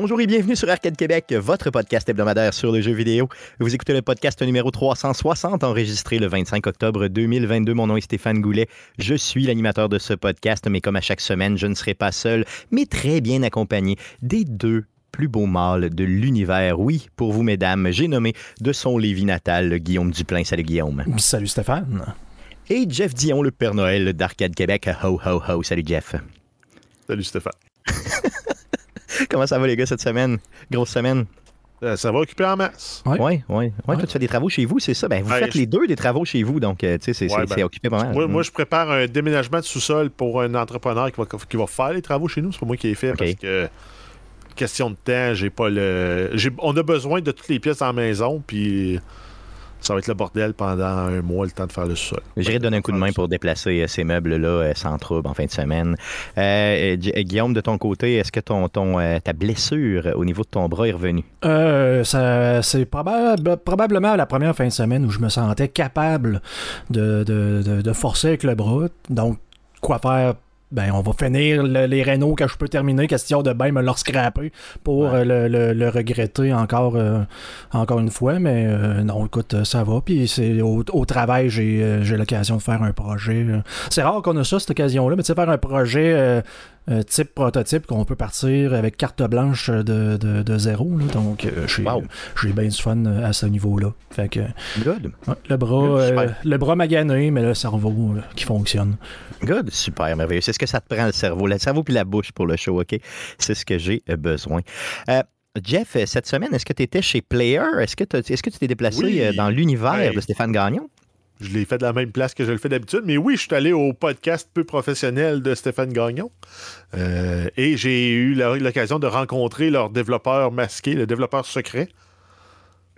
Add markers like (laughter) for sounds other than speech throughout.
Bonjour et bienvenue sur Arcade Québec, votre podcast hebdomadaire sur le jeu vidéo. Vous écoutez le podcast numéro 360, enregistré le 25 octobre 2022. Mon nom est Stéphane Goulet. Je suis l'animateur de ce podcast, mais comme à chaque semaine, je ne serai pas seul, mais très bien accompagné des deux plus beaux mâles de l'univers. Oui, pour vous, mesdames, j'ai nommé de son Lévis natal Guillaume Duplain. Salut Guillaume. Salut Stéphane. Et Jeff Dion, le Père Noël d'Arcade Québec. Ho, ho, ho. Salut Jeff. Salut Stéphane. (laughs) (laughs) Comment ça va les gars cette semaine? Grosse semaine? Euh, ça va occuper en masse. Oui, oui. Ouais. Ouais, Toi, tu fais des travaux chez vous, c'est ça? Ben, vous Ouais, faites je- les deux des travaux chez vous, donc euh, tu sais, c'est ben, occupé pas mal. Moi, moi, je prépare un déménagement de sous-sol pour un entrepreneur qui va, qui va faire les travaux chez nous. C'est pas moi qui ai fait parce que question de temps, j'ai pas le. On a besoin de toutes les pièces la maison, puis ça va être le bordel pendant un mois le temps de faire le sous-sol. J'irai te donner un coup de main pour déplacer euh, ces meubles-là euh, sans trouble en fin de semaine. Euh, Gu- Guillaume, de ton côté, est-ce que ton, ton, ta blessure au niveau de ton bras est revenue? Euh, ça- c'est probable, probablement la première fin de semaine où je me sentais capable de, de, de- de forcer avec le bras. Donc, quoi faire? Ben, on va finir le- les rénaux que je peux terminer, question de bien me leur scraper pour Ouais. euh, le, le- le regretter encore, euh, encore une fois. Mais euh, non, écoute, ça va. Puis c'est au, au travail, j'ai l'occasion de faire un projet. C'est rare qu'on a ça, cette occasion-là, mais tu sais, faire un projet euh, type prototype qu'on peut partir avec carte blanche de, de, de zéro. là. Donc, euh, j'ai Wow. j'ai bien du fun euh, à ce niveau-là. Fait que Good. ouais, le bras, Good, euh, le bras magané, mais le cerveau euh, qui fonctionne. Good. Super, merveilleux. C'est ce que ça te prend, le cerveau. Le cerveau puis la bouche pour le show, OK? C'est ce que j'ai besoin. Euh, Jeff, cette semaine, est-ce que tu étais chez Player? Est-ce que, que tu t'es déplacé Oui. dans l'univers de Stéphane Gagnon? Je l'ai fait de la même place que je le fais d'habitude, mais oui, je suis allé au podcast peu professionnel de Stéphane Gagnon. Euh, et j'ai eu l'occasion de rencontrer leur développeur masqué, le développeur secret.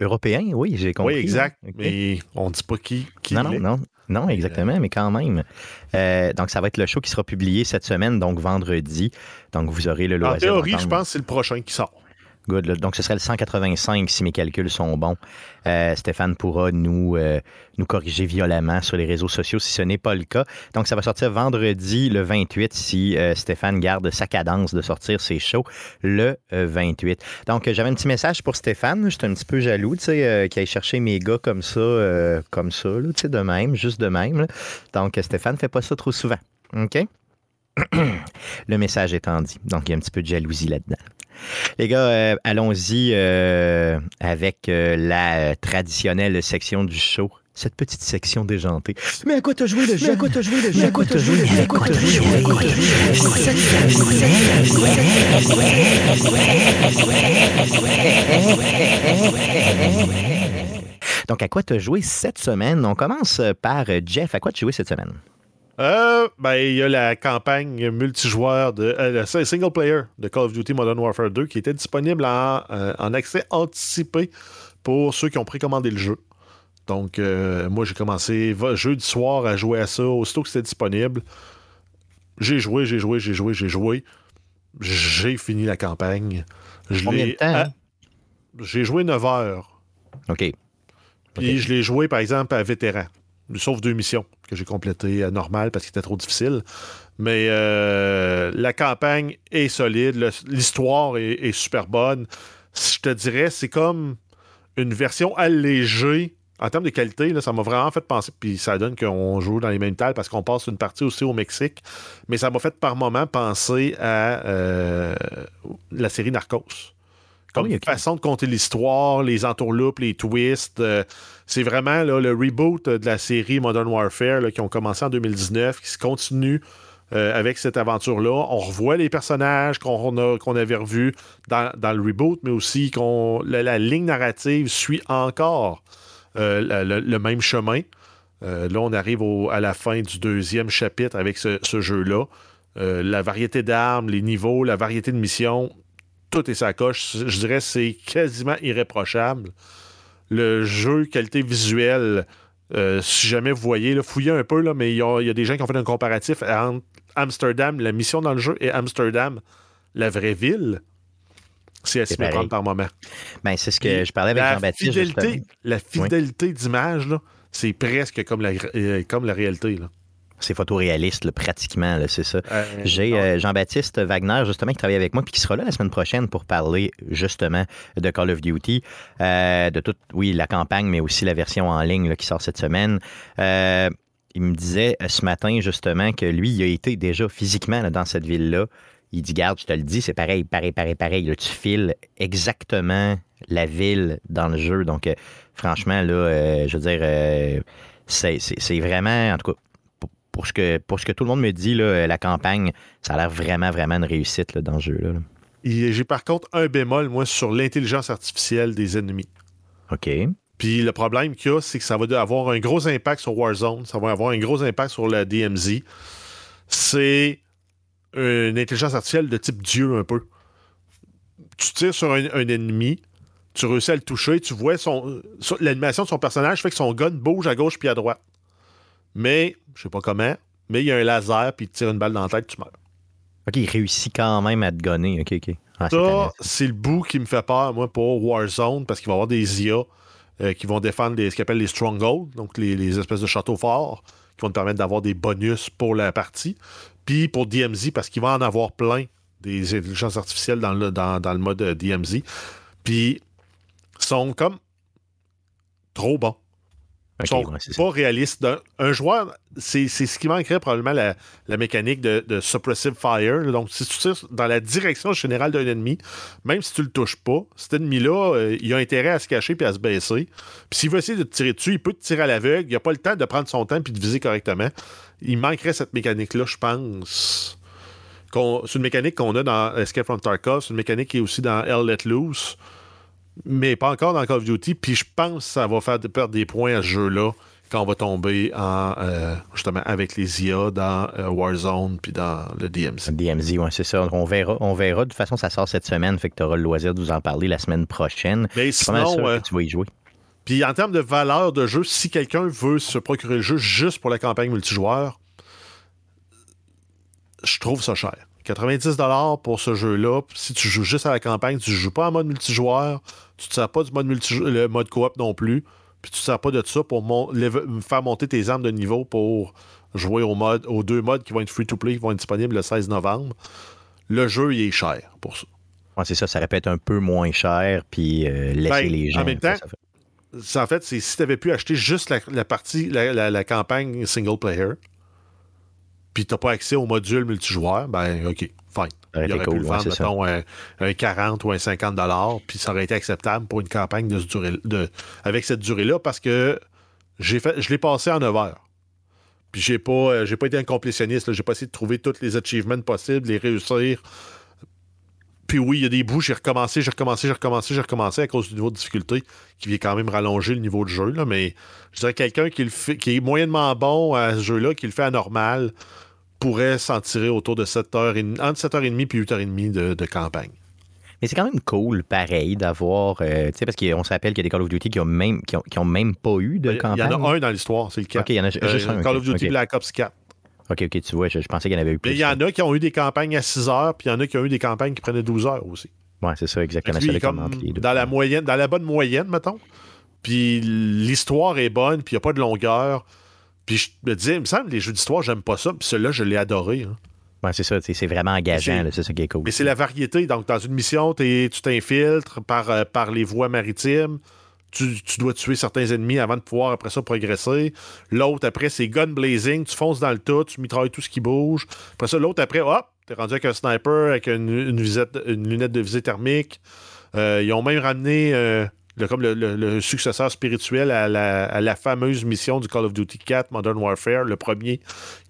Européen, oui, j'ai compris. oui, exact. Mais on dit pas qui, qui Non, non, non. Non, exactement, mais quand même. Euh, donc, ça va être le show qui sera publié cette semaine, donc vendredi. Donc, vous aurez le En loisir. théorie, je pense que c'est le prochain qui sort. Good. Donc, ce serait le 185 si mes calculs sont bons. Euh, Stéphane pourra nous, euh, nous corriger violemment sur les réseaux sociaux si ce n'est pas le cas. Donc, ça va sortir vendredi le 28 si euh, Stéphane garde sa cadence de sortir ses shows le euh, 28. Donc, j'avais un petit message pour Stéphane. J'étais un petit peu jaloux, tu sais, qu'il aille chercher mes gars comme ça, comme ça, tu sais, de même, juste de même. Donc, Stéphane fait pas ça trop souvent. OK? (clears throat) le message étant dit. Donc, il y a un petit peu de jalousie là-dedans. Les gars, euh, allons-y euh, avec euh, la traditionnelle section du show. Cette petite section déjantée. Mais à quoi t'as joué le jeu? Mais à quoi t'as joué le jeu? Mais à quoi t'as joué le jeu? Mais à quoi t'as joué le jeu? Donc, à quoi t'as joué cette semaine? On commence par Jeff. À quoi tu joué cette semaine? Euh, ben, il y a la campagne multijoueur de euh, le single player de Call of Duty Modern Warfare 2 qui était disponible en, euh, en accès anticipé pour ceux qui ont précommandé le jeu. Donc, moi, j'ai commencé jeudi soir à jouer à ça aussitôt que c'était disponible. J'ai joué, j'ai joué, j'ai joué, j'ai joué. J'ai fini la campagne. Je Combien de temps, hein? J'ai joué 9 heures. OK. Puis je l'ai joué, par exemple, à vétéran. Sauf deux missions que j'ai complétées à normal parce qu'il était trop difficile. Mais euh, la campagne est solide. L'histoire est, est super bonne. Je te dirais, c'est comme une version allégée. En termes de qualité, là, ça m'a vraiment fait penser. Puis ça donne qu'on joue dans les mêmes tables parce qu'on passe une partie aussi au Mexique. Mais ça m'a fait par moments penser à euh, la série Narcos. Comme Ah oui, ok. façon de compter l'histoire, les entourloupes, les twists. Euh, c'est vraiment le reboot de la série Modern Warfare qui ont commencé en 2019, qui se continue euh, avec cette aventure-là. On revoit les personnages qu'on avait revus dans, le reboot, mais aussi qu'on la, ligne narrative suit encore euh, le, même chemin. Euh, là, on arrive à la fin du deuxième chapitre avec ce, jeu-là. Euh, la variété d'armes, les niveaux, la variété de missions, tout est sa coche. Je dirais que c'est quasiment irréprochable. Le jeu, qualité visuelle, euh, si jamais vous voyez, là, fouillez un peu, là, mais il y, a il y a des gens qui ont fait un comparatif entre Amsterdam, la mission dans le jeu, et Amsterdam, la vraie ville. C'est à pareil. méprendre par moment. Ben, c'est ce que je parlais avec la Jean-Baptiste. la fidélité d'image, c'est presque comme la, euh, comme la réalité. Là. C'est photoréaliste, là, pratiquement, là, c'est ça. Euh, J'ai euh, Jean-Baptiste Wagner, justement, qui travaille avec moi, puis qui sera là la semaine prochaine pour parler, justement, de Call of Duty, euh, de toute, oui, la campagne, mais aussi la version en ligne là, qui sort cette semaine. Euh, il me disait ce matin, justement, que lui, il a été déjà physiquement dans cette ville-là. Il dit, garde, je te le dis, c'est pareil, pareil, pareil, pareil. Là, tu files exactement la ville dans le jeu. Donc, franchement, là, je veux dire, c'est vraiment, en tout cas, pour, ce que, pour ce que tout le monde me dit, là, euh, la campagne, ça a l'air vraiment, vraiment une réussite là, dans ce jeu-là. J'ai par contre un bémol, moi, sur l'intelligence artificielle des ennemis. OK. Puis le problème qu'il y a, c'est que ça va avoir un gros impact sur Warzone, ça va avoir un gros impact sur la DMZ. C'est une intelligence artificielle de type Dieu un peu. Tu tires sur un, un ennemi, tu réussis à le toucher, tu vois son, son- l'animation de son personnage fait que son gun bouge à gauche puis à droite. Mais, je sais pas comment, mais il y a un laser puis il te tire une balle dans la tête, tu meurs. OK, il réussit quand même à te gonner. OK, OK. Ah, c'est Ça, c'est le bout qui me fait peur, moi, pour Warzone, parce qu'il va y avoir des IA euh, qui vont défendre les, ce qu'on appelle les strongholds, donc les, les espèces de châteaux forts, qui vont te permettre d'avoir des bonus pour la partie. Puis pour DMZ, parce qu'il va en avoir plein des intelligences artificielles dans le, dans, dans le mode euh, DMZ. Puis sont comme trop bons. OK, sont ouais, pas réalistes. Un joueur, c'est ce qui manquerait probablement la, la mécanique de, de suppressive fire. Donc, si tu tires dans la direction générale d'un ennemi, même si tu le touches pas, cet ennemi-là, euh, il a intérêt à se cacher puis à se baisser. Puis s'il veut essayer de te tirer dessus, il peut te tirer à l'aveugle. Il n'a pas le temps de prendre son temps puis de viser correctement. Il manquerait cette mécanique-là, je pense. C'est une mécanique qu'on a dans Escape from Tarkov. C'est une mécanique qui est aussi dans Hell Let Loose mais pas encore dans Call of Duty. Puis je pense que ça va faire perdre des points à ce jeu-là quand on va tomber en, euh, justement avec les IA dans euh, Warzone puis dans le DMC. DMZ, ouais, c'est ça. On verra. On verra. De toute façon, ça sort cette semaine, fait que tu auras le loisir de vous en parler la semaine prochaine. Mais pas mal sinon, sûr euh, que tu vas y jouer. puis en termes de valeur de jeu, si quelqu'un veut se procurer le jeu juste pour la campagne multijoueur, je trouve ça cher. 90$ pour ce jeu-là. Si tu joues juste à la campagne, tu joues pas en mode multijoueur, tu te sers pas du mode, multijou- le mode coop non plus, puis tu te sers pas de ça pour mon- faire monter tes armes de niveau pour jouer au mode, aux deux modes qui vont être free-to-play, qui vont être disponibles le 16 novembre. Le jeu, il est cher pour ça. Ouais, c'est ça. Ça répète un peu moins cher, puis euh, laisser Ben, les gens. en même temps, ça fait- C'est- en fait, c'est si tu avais pu acheter juste la, la partie, la, la- la campagne single player, puis tu n'as pas accès au module multijoueur, ben OK, fine. Il aurait cool, pu le vendre, mettons, un, un 40 ou un 50 puis ça aurait été acceptable pour une campagne de, ce durée, de avec cette durée-là, parce que j'ai fait, je l'ai passé en 9 heures. Puis j'ai pas, euh, j'ai pas été un complétionniste, j'ai pas essayé de trouver tous les achievements possibles, les réussir. Puis oui, il y a des bouts, j'ai recommencé, j'ai recommencé, j'ai recommencé, j'ai recommencé à cause du niveau de difficulté qui vient quand même rallonger le niveau de jeu. Là, mais je dirais que quelqu'un qui, le fait- qui est moyennement bon à ce jeu-là, qui le fait à normal, pourrait s'en tirer autour de 7h30, entre 7h30 et 8h30 de, de campagne. Mais c'est quand même cool, pareil, d'avoir. euh, tu sais, parce qu'on se rappelle qu'il y a des Call of Duty qui ont même, qui ont, qui ont même pas eu de Il y campagne. en a un dans l'histoire, c'est le cas. OK, il y en a ju- juste un. Call of Duty. Black Ops 4. OK, OK, tu vois, je, je pensais qu'il y en avait eu plus. Mais il y en a qui ont eu des campagnes à 6 heures, puis il y en a qui ont eu des campagnes qui prenaient 12 heures aussi. Ouais, c'est ça, exactement. lui, ça est qui comme manque les deux. dans la moyenne, dans la bonne moyenne, mettons. Puis l'histoire est bonne, puis il n'y a pas de longueur. Puis je me disais, il me semble, les jeux d'histoire, j'aime pas ça. Puis celui-là, je l'ai adoré. hein. Ouais, c'est ça, c'est vraiment engageant, C'est- ça qui est cool. Mais c'est la variété. Donc, dans une mission, tu t'infiltres par, euh, par les voies maritimes. Tu, tu dois tuer certains ennemis avant de pouvoir, après ça, progresser. L'autre, après, c'est gun blazing. Tu fonces dans le tas, tu mitrailles tout ce qui bouge. Après ça, l'autre, après, hop, t'es rendu avec un sniper, avec une, une, visette- une lunette de visée thermique. Euh, ils ont même ramené euh, comme le, successeur spirituel à la, fameuse mission du Call of Duty 4 Modern Warfare, le premier,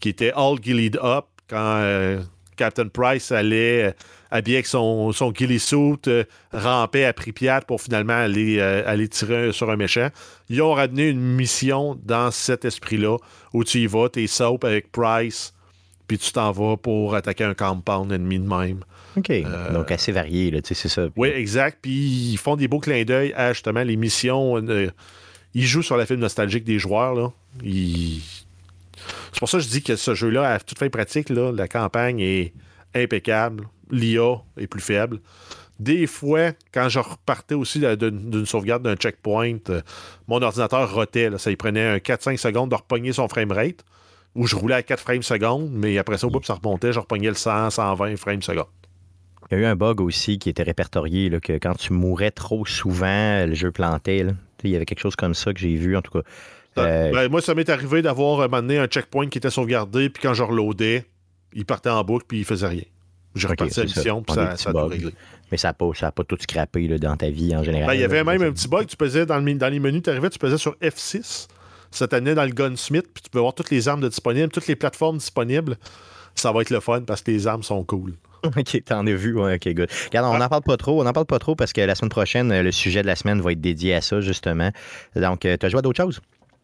qui était All Gillied Up, quand euh, Captain Price allait euh, habillé avec son, son ghillie suit, euh, à Pripyat pour finalement aller, euh, aller tirer sur un méchant. Ils ont ramené une mission dans cet esprit-là, où tu y vas, t'es soap avec Price, puis tu t'en vas pour attaquer un compound ennemi de même. OK, donc assez varié, là, tu sais, c'est ça. Euh, Oui, exact. Puis ils font des beaux clins d'œil à justement les missions. euh, ils jouent sur la film nostalgique des joueurs. Là. Ils- C'est pour ça que je dis que ce jeu-là, à toute fin pratique, là, la campagne est impeccable. L'IA est plus faible. Des fois, quand je repartais aussi d'une sauvegarde d'un checkpoint, euh, mon ordinateur rotait. là. ça y prenait un 4-5 secondes de repogner son framerate. Où je roulais à 4 frames secondes, mais après ça, ça remontait, je repognais le 100, 120 frames secondes. Il y a eu un bug aussi qui était répertorié, là, que quand tu mourais trop souvent, le jeu plantait. Là. Il y avait quelque chose comme ça que j'ai vu, en tout cas. Euh, ben, moi, ça m'est arrivé d'avoir un un checkpoint qui était sauvegardé, puis quand je reloadais, il partait en boucle, puis il faisait rien. J'ai reparti la mission, puis ça, ça a réglé. Mais ça n'a pas, pas, tout scrappé là, dans ta vie en général. Ben, il y avait même un petit bug. Tu pesais dans, le, dans les menus, tu arrivais, tu pesais sur F6. Ça t'amenait dans le Gunsmith, puis tu peux voir toutes les armes disponibles, toutes les plateformes disponibles. Ça va être le fun parce que les armes sont cool. (laughs) OK, t'en as vu. OK, good. Regarde, on n'en parle pas trop. On n'en parle pas trop parce que la semaine prochaine, le sujet de la semaine va être dédié à ça, justement. Donc, euh, tu as joué à d'autres choses?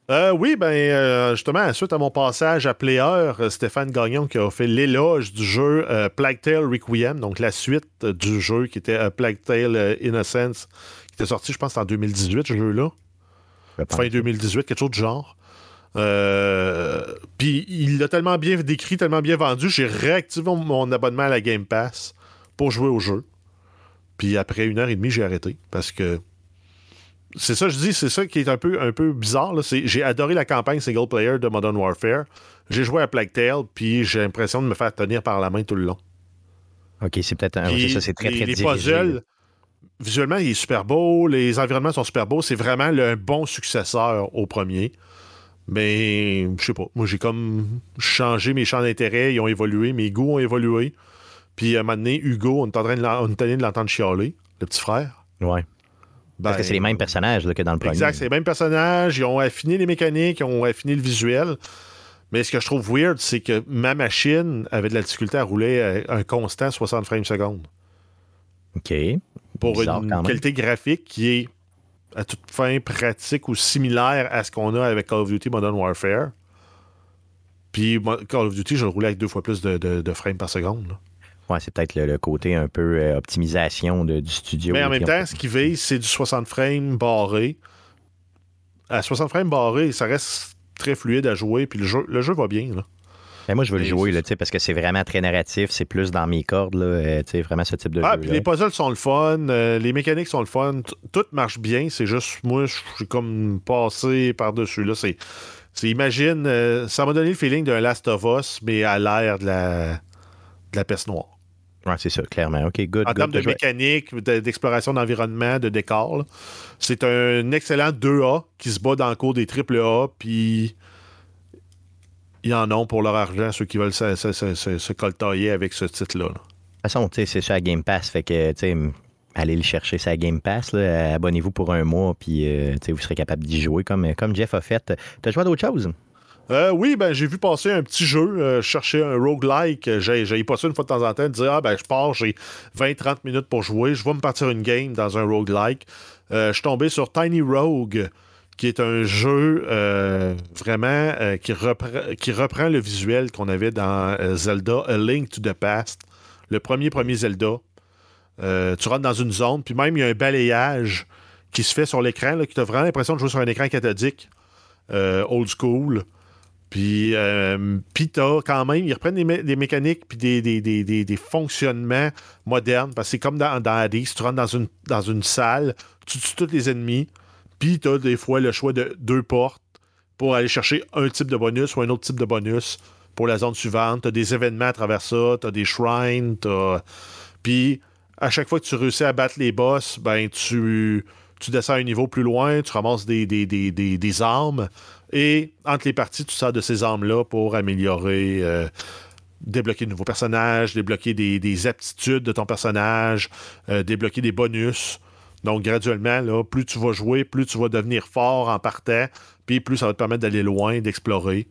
Euh, oui, ben euh, justement, suite à mon passage à Player, Stéphane Gagnon qui a fait l'éloge du jeu Plague Tale Requiem, donc la suite du jeu qui était Plague Tale Innocence, qui était sorti, je pense, en 2018, ce jeu-là. Fin 2018, quelque chose du genre. Euh, puis il l'a tellement bien décrit, tellement bien vendu, j'ai réactivé mon abonnement à la Game Pass pour jouer au jeu. Puis après une heure et demie, j'ai arrêté parce que c'est ça, je dis, c'est ça qui est un peu, un peu bizarre. J'ai adoré la campagne single player de Modern Warfare. J'ai joué à Plague Tale, puis j'ai l'impression de me faire tenir par la main tout le long. Ok, c'est peut-être un. ça, c'est très, très Les puzzles, visuellement, il est super beau, les environnements sont super beaux. C'est vraiment le bon successeur au premier. Mais je sais pas. Moi, j'ai comme changé mes champs d'intérêt. Ils ont évolué. Mes goûts ont évolué. Puis à un moment donné, Hugo, on est en train de l'entendre chialer, le petit frère. Ouais. Parce que c'est les mêmes personnages que dans le premier. Exact, c'est les mêmes personnages. Ils ont affiné les mécaniques, ils ont affiné le visuel. Mais ce que je trouve weird, c'est que ma machine avait de la difficulté à rouler un constant 60 frames secondes. OK. Pour une qualité graphique qui est à toute fin pratique ou similaire à ce qu'on a avec Call of Duty Modern Warfare. Puis Call of Duty, je le roulais avec deux fois plus de, frames par seconde. Ouais, c'est peut-être le, côté un peu euh, optimisation du studio. Mais en même temps, ce qui vise, c'est du 60 frames barré. À 60 frames barré, ça reste très fluide à jouer, puis le jeu, le jeu va bien. Là. Ben, moi, je veux le jouer là, parce que c'est vraiment très narratif, c'est plus dans mes cordes, là, euh, vraiment ce type de ah, jeu. Puis les puzzles sont le fun, euh, les mécaniques sont le fun, tout marche bien, c'est juste moi, je suis comme passé par-dessus. là. C'est, imagine, euh, ça m'a donné le feeling d'un Last of Us, mais à l'ère de la, de la peste noire. Ouais, c'est ça, clairement. OK, good. En termes de mécanique, d'exploration d'environnement, de décor, c'est un excellent 2A qui se bat dans le cours des AAA, puis ils en ont pour leur argent, ceux qui veulent se, se, coltailler avec ce titre-là. De toute façon, c'est sur la Game Pass, fait que, allez le chercher la Game Pass, abonnez-vous pour un mois, puis euh, vous serez capable d'y jouer comme, comme Jeff a fait. T'as joué à d'autres choses? Euh, oui, ben j'ai vu passer un petit jeu, euh, chercher un roguelike. J'ai passé une fois de temps en temps, dire Ah, ben je pars, j'ai 20-30 minutes pour jouer, je vais me partir une game dans un roguelike. je suis tombé sur Tiny Rogue, qui est un jeu euh, vraiment euh, qui, reprend, le visuel qu'on avait dans euh, Zelda A Link to the Past, le premier premier Zelda. tu rentres dans une zone, puis même il y a un balayage qui se fait sur l'écran, qui t'a vraiment l'impression de jouer sur un écran cathodique, old school. Puis, puis t'as quand même, ils reprennent des, mécaniques puis des, des, fonctionnements modernes, parce que c'est comme dans, dans tu rentres dans une, dans une salle, tu tues tous les ennemis, puis tu as des fois le choix de deux portes pour aller chercher un type de bonus ou un autre type de bonus pour la zone suivante. Tu as des événements à travers ça, tu as des shrines, Puis à chaque fois que tu réussis à battre les boss, ben tu, descends un niveau plus loin, tu ramasses des, des, armes. Et entre les parties, tu sors de ces armes-là pour améliorer, euh, débloquer de nouveaux personnages, débloquer des, aptitudes de ton personnage, euh, débloquer des bonus. Donc, graduellement, là, plus tu vas jouer, plus tu vas devenir fort en partant, puis plus ça va te permettre d'aller loin, d'explorer.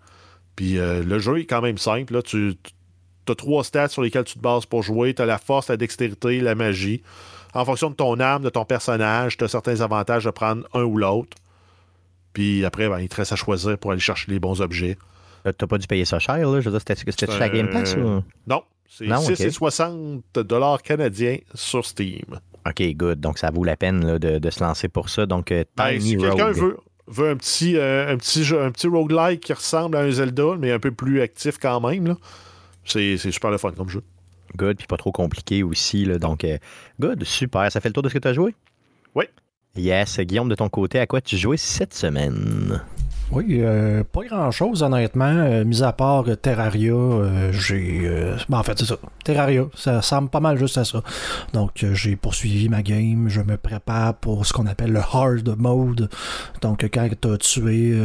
Puis euh, le jeu est quand même simple. Là. Tu as trois stats sur lesquels tu te bases pour jouer. Tu as la force, la dextérité, la magie. En fonction de ton arme, de ton personnage, tu as certains avantages de prendre un ou l'autre. Puis après, ben, il te reste à choisir pour aller chercher les bons objets. Euh, t'as pas dû payer ça cher, là? Je veux dire, c'était sur la Game Pass ou? Non. C'est 6,60 canadiens sur Steam. OK, good. Donc, ça vaut la peine de, se lancer pour ça. Donc, euh, ben, si quelqu'un veut, veut, un petit, euh, un, petit jeu, un petit roguelike qui ressemble à un Zelda, mais un peu plus actif quand même, c'est super le fun comme jeu. Good, puis pas trop compliqué aussi. Là, donc, euh, good, super. Ça fait le tour de ce que tu as joué? Oui. Yes. Guillaume, de ton côté, à quoi tu jouais cette semaine? Oui, euh, pas grand-chose, honnêtement. Euh, mis à part euh, Terraria, j'ai... Ben, en fait, c'est ça. Terraria, ça ressemble pas mal juste à ça. Donc, j'ai poursuivi ma game. Je me prépare pour ce qu'on appelle le hard mode. Donc, quand tu as tué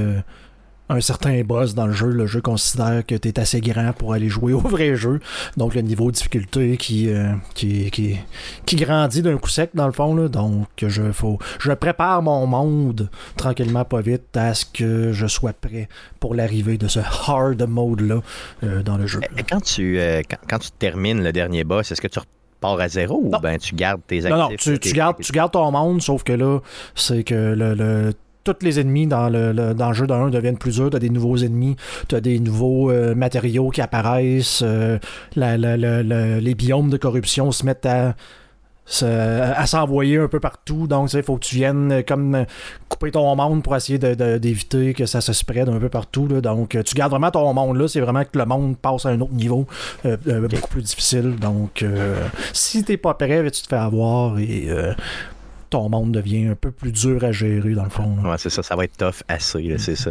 un certain boss dans le jeu, le jeu considère que tu es assez grand pour aller jouer (laughs) au vrai jeu. Donc le niveau de difficulté qui, euh, qui, qui, grandit d'un coup sec dans le fond. Là. Donc je, faut, je prépare mon monde tranquillement, pas vite, à ce que je sois prêt pour l'arrivée de ce hard mode-là euh, dans le jeu. Et quand tu, euh, quand, tu termines le dernier boss, est-ce que tu repars à zéro ou ben tu gardes tes actifs? Non, non, tu, tu, gardes, tu gardes ton monde, sauf que là, c'est que le, le tous les ennemis dans le, dans le jeu d'un deviennent plus durs. Tu as des nouveaux ennemis, tu as des nouveaux euh, matériaux qui apparaissent. Euh, les biomes de corruption se mettent à, à s'envoyer un peu partout. Donc, il faut que tu viennes euh, comme couper ton monde pour essayer d'éviter que ça se spread un peu partout. Donc, tu gardes vraiment ton monde là. C'est vraiment que le monde passe à un autre niveau beaucoup plus difficile. Donc, si t'es pas prêt, tu te fais avoir et ton monde devient un peu plus dur à gérer, dans le fond. Ouais, c'est ça, ça va être tough assez, c'est ça.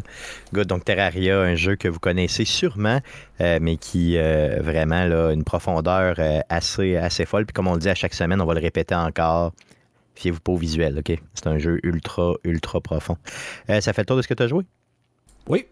Good, donc Terraria, un jeu que vous connaissez sûrement, euh, mais qui euh, vraiment là, une profondeur euh, assez, assez folle. Puis comme on le dit à chaque semaine, on va le répéter encore. Fiez-vous pas au visuel, OK? C'est un jeu ultra, ultra profond. ça fait le tour de ce que tu as joué? Oui,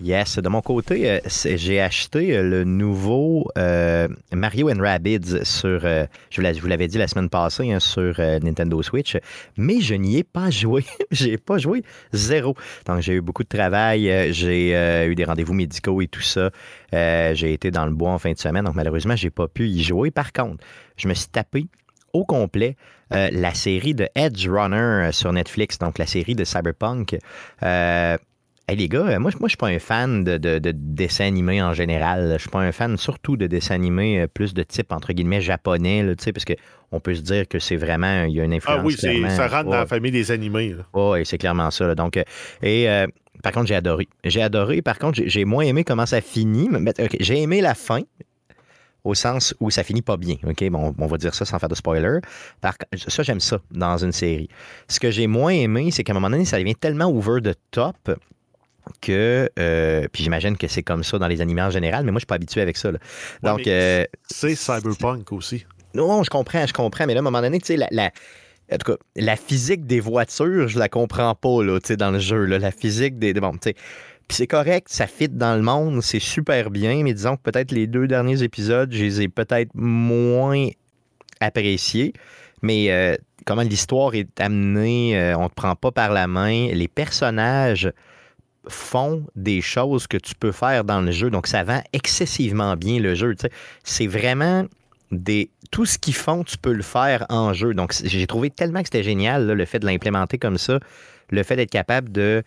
Yes, de mon côté, euh, j'ai acheté euh, le nouveau euh, Mario and Rabbids sur, je vous l'avais dit la semaine passée, hein, sur Nintendo Switch, mais je n'y ai pas joué. (laughs) j'ai pas joué zéro. Donc j'ai eu beaucoup de travail, j'ai eu des rendez-vous médicaux et tout ça. j'ai été dans le bois en fin de semaine, donc malheureusement, j'ai pas pu y jouer. Par contre, je me suis tapé au complet la série de Edge Runner sur Netflix, donc la série de Cyberpunk. Hey les gars, moi, moi je suis pas un fan de, de, dessins animés en général. Je suis pas un fan surtout de dessins animés euh, plus de type entre guillemets japonais, là, parce que on peut se dire que c'est vraiment il y a une influence. Ah oui, ça rentre dans la famille des animés. Oui, c'est clairement ça. Donc, euh, et euh, par contre, j'ai adoré. J'ai adoré. Par contre, j'ai moins aimé comment ça finit. j'ai aimé la fin au sens où ça finit pas bien. OK, bon, on va dire ça sans faire de spoiler. Par, ça, j'aime ça dans une série. Ce que j'ai moins aimé, c'est qu'à un moment donné, ça devient tellement over the top que, euh, puis j'imagine que c'est comme ça dans les animés en général, mais moi, je suis pas habitué avec ça. Donc, euh, c'est cyberpunk aussi. Non, je comprends, je comprends, mais là, à un moment donné, tu sais, la, la, en tout cas, la physique des voitures, je la comprends pas, là, tu sais, dans le jeu, là, la physique des, bon, tu sais, puis c'est correct, ça fit dans le monde, c'est super bien, mais disons que peut-être les deux derniers épisodes, je les ai peut-être moins appréciés. Mais euh, comment l'histoire est amenée, on te prend pas par la main. Les personnages font des choses que tu peux faire dans le jeu. Donc, ça vend excessivement bien le jeu. C'est vraiment des. Tout ce qu'ils font, tu peux le faire en jeu. Donc, j'ai trouvé tellement que c'était génial, le fait de l'implémenter comme ça, le fait d'être capable de.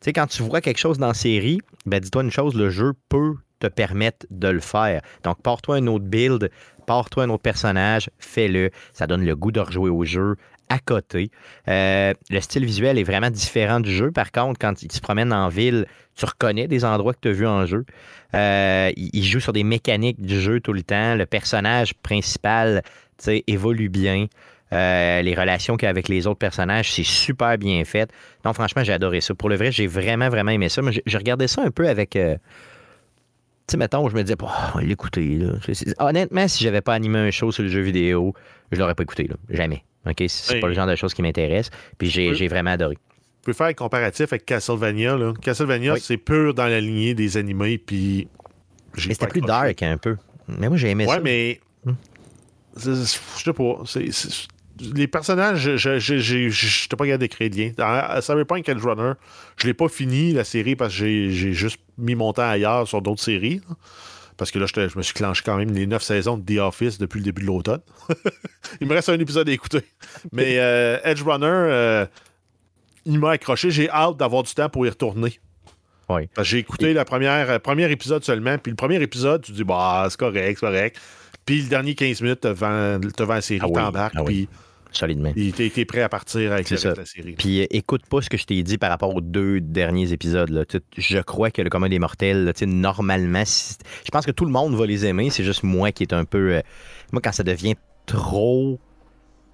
Tu sais, quand tu vois quelque chose dans la série, ben dis-toi une chose, le jeu peut te permettre de le faire. Donc, pars-toi un autre build, pars-toi un autre personnage, fais-le. Ça donne le goût de rejouer au jeu à côté. Euh, le style visuel est vraiment différent du jeu. Par contre, quand il se promène en ville, tu reconnais des endroits que tu as vus en jeu. Euh, il joue sur des mécaniques du jeu tout le temps. Le personnage principal évolue bien. Euh, les relations qu'il a avec les autres personnages, c'est super bien fait. Donc, franchement, j'ai adoré ça. Pour le vrai, j'ai vraiment, vraiment aimé ça. je, regardais ça un peu avec. tu sais, mettons, je me disais, oh, l'écouter. Honnêtement, si j'avais pas animé un show sur le jeu vidéo, je l'aurais pas écouté. Jamais. OK? C'est pas le genre de choses qui m'intéresse. Puis j'ai vraiment adoré. Tu peux faire un comparatif avec Castlevania. Là. Castlevania, c'est pur dans la lignée des animés. Puis. Mais c'était plus dark un peu. Mais moi, j'ai aimé ça. Ouais, mais. Hmm. Je sais pas. les personnages, je n'étais pas capable d'écrire de lien. Dans Cyberpunk Edge Runner, je l'ai pas fini, la série, parce que j'ai juste mis mon temps ailleurs sur d'autres séries. Parce que là, je me suis clenché quand même les neuf saisons de The Office depuis le début de l'automne. (laughs) il me reste un épisode à écouter. Mais euh, Edge Runner, euh, il m'a accroché. J'ai hâte d'avoir du temps pour y retourner. Oui. J'ai écouté le euh, premier épisode seulement. Puis le premier épisode, tu dis, bah, c'est correct, c'est correct. Puis le dernier 15 minutes, tu vends, la série, ah t'embarques. Ah puis solidement. Il était prêt à partir avec la série. Puis euh, écoute pas ce que je t'ai dit par rapport aux deux derniers épisodes. Là. Je crois que le commun des mortels, normalement, je pense que tout le monde va les aimer. C'est juste moi qui est un peu. Euh, moi, quand ça devient trop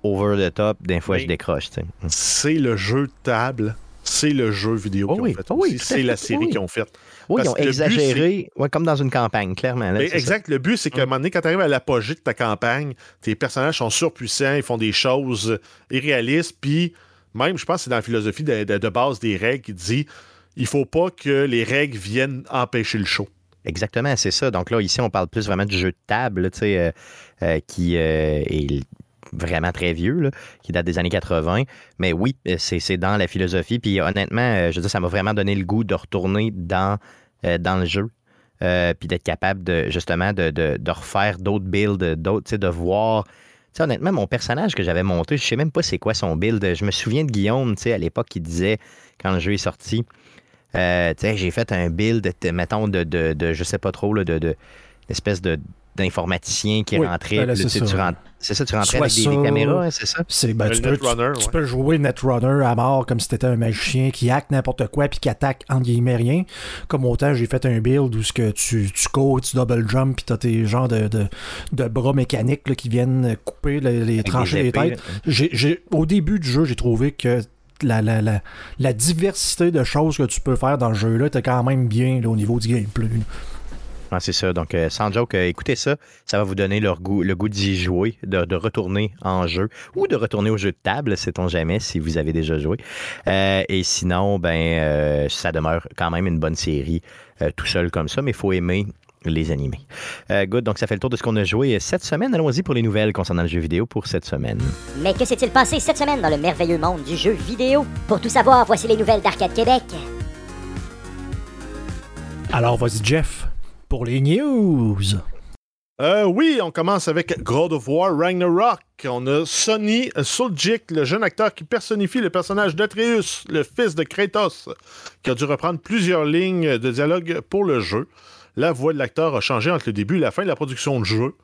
over the top, des fois, je décroche. C'est le jeu de table c'est le jeu vidéo Oh qu'ils oui, ont fait. oh oui, c'est fait, la série oui. qu'ils ont faite. Oui, ils Parce ont but, exagéré, ouais, comme dans une campagne, clairement. là, ça. exact. Le but, c'est qu'à un moment donné, quand tu arrives à l'apogée de ta campagne, tes personnages sont surpuissants, ils font des choses irréalistes, puis même, je pense que c'est dans la philosophie de, de- de base des règles qui dit il faut pas que les règles viennent empêcher le show. Exactement, c'est ça. Donc là, ici, on parle plus vraiment du jeu de table, tu sais, euh, euh, qui euh, est vraiment très vieux, là, qui date des années 80. Mais oui, c'est dans la philosophie. Puis honnêtement, je veux dire, ça m'a vraiment donné le goût de retourner dans, euh, dans le jeu. euh, puis d'être capable de justement de, de- refaire d'autres builds, d'autres, de voir. Tu sais, honnêtement, mon personnage que j'avais monté, je sais même pas c'est quoi son build. Je me souviens de Guillaume, à l'époque, qui disait, quand le jeu est sorti, euh, j'ai fait un build, mettons, de, de, je sais pas trop, là, de espèce de d'informaticien qui Oui, rentrait. ben c'est ça, tu ouais. rentres- C'est ça, tu rentrais Soit avec des, caméras, hein, c'est ça? C'est, ben, Le tu, peux, tu- Netrunner, tu ouais. peux jouer Netrunner à mort comme si t'étais un magicien qui hack n'importe quoi puis qui attaque en guillemets rien. Comme autant j'ai fait un build où ce que tu, tu cours, tu double jump puis t'as tes genres de, de, de bras mécaniques là, qui viennent couper les, les trancher des les têtes. J'ai, j'ai- au début du jeu, j'ai trouvé que la, la, la, la diversité de choses que tu peux faire dans le jeu-là était quand même bien là, au niveau du gameplay. C'est ça. Donc, euh, sans joke, euh, écoutez ça. Ça va vous donner leur goût, le goût d'y jouer, de, de retourner en jeu ou de retourner au jeu de table, sait-on jamais, si vous avez déjà joué. Euh, et sinon, ben, euh, ça demeure quand même une bonne série euh, tout seul comme ça, mais il faut aimer les animés. Euh, good, donc ça fait le tour de ce qu'on a joué cette semaine. Allons-y pour les nouvelles concernant le jeu vidéo pour cette semaine. Mais que s'est-il passé cette semaine dans le merveilleux monde du jeu vidéo? Pour tout savoir, voici les nouvelles d'Arcade Québec. Alors vas-y Jeff, pour les news. Euh, oui, on commence avec God of War Ragnarok. On a Sonny Suljic, le jeune acteur qui personnifie le personnage d'Atreus, le fils de Kratos, qui a dû reprendre plusieurs lignes de dialogue pour le jeu. La voix de l'acteur a changé entre le début et la fin de la production de jeu.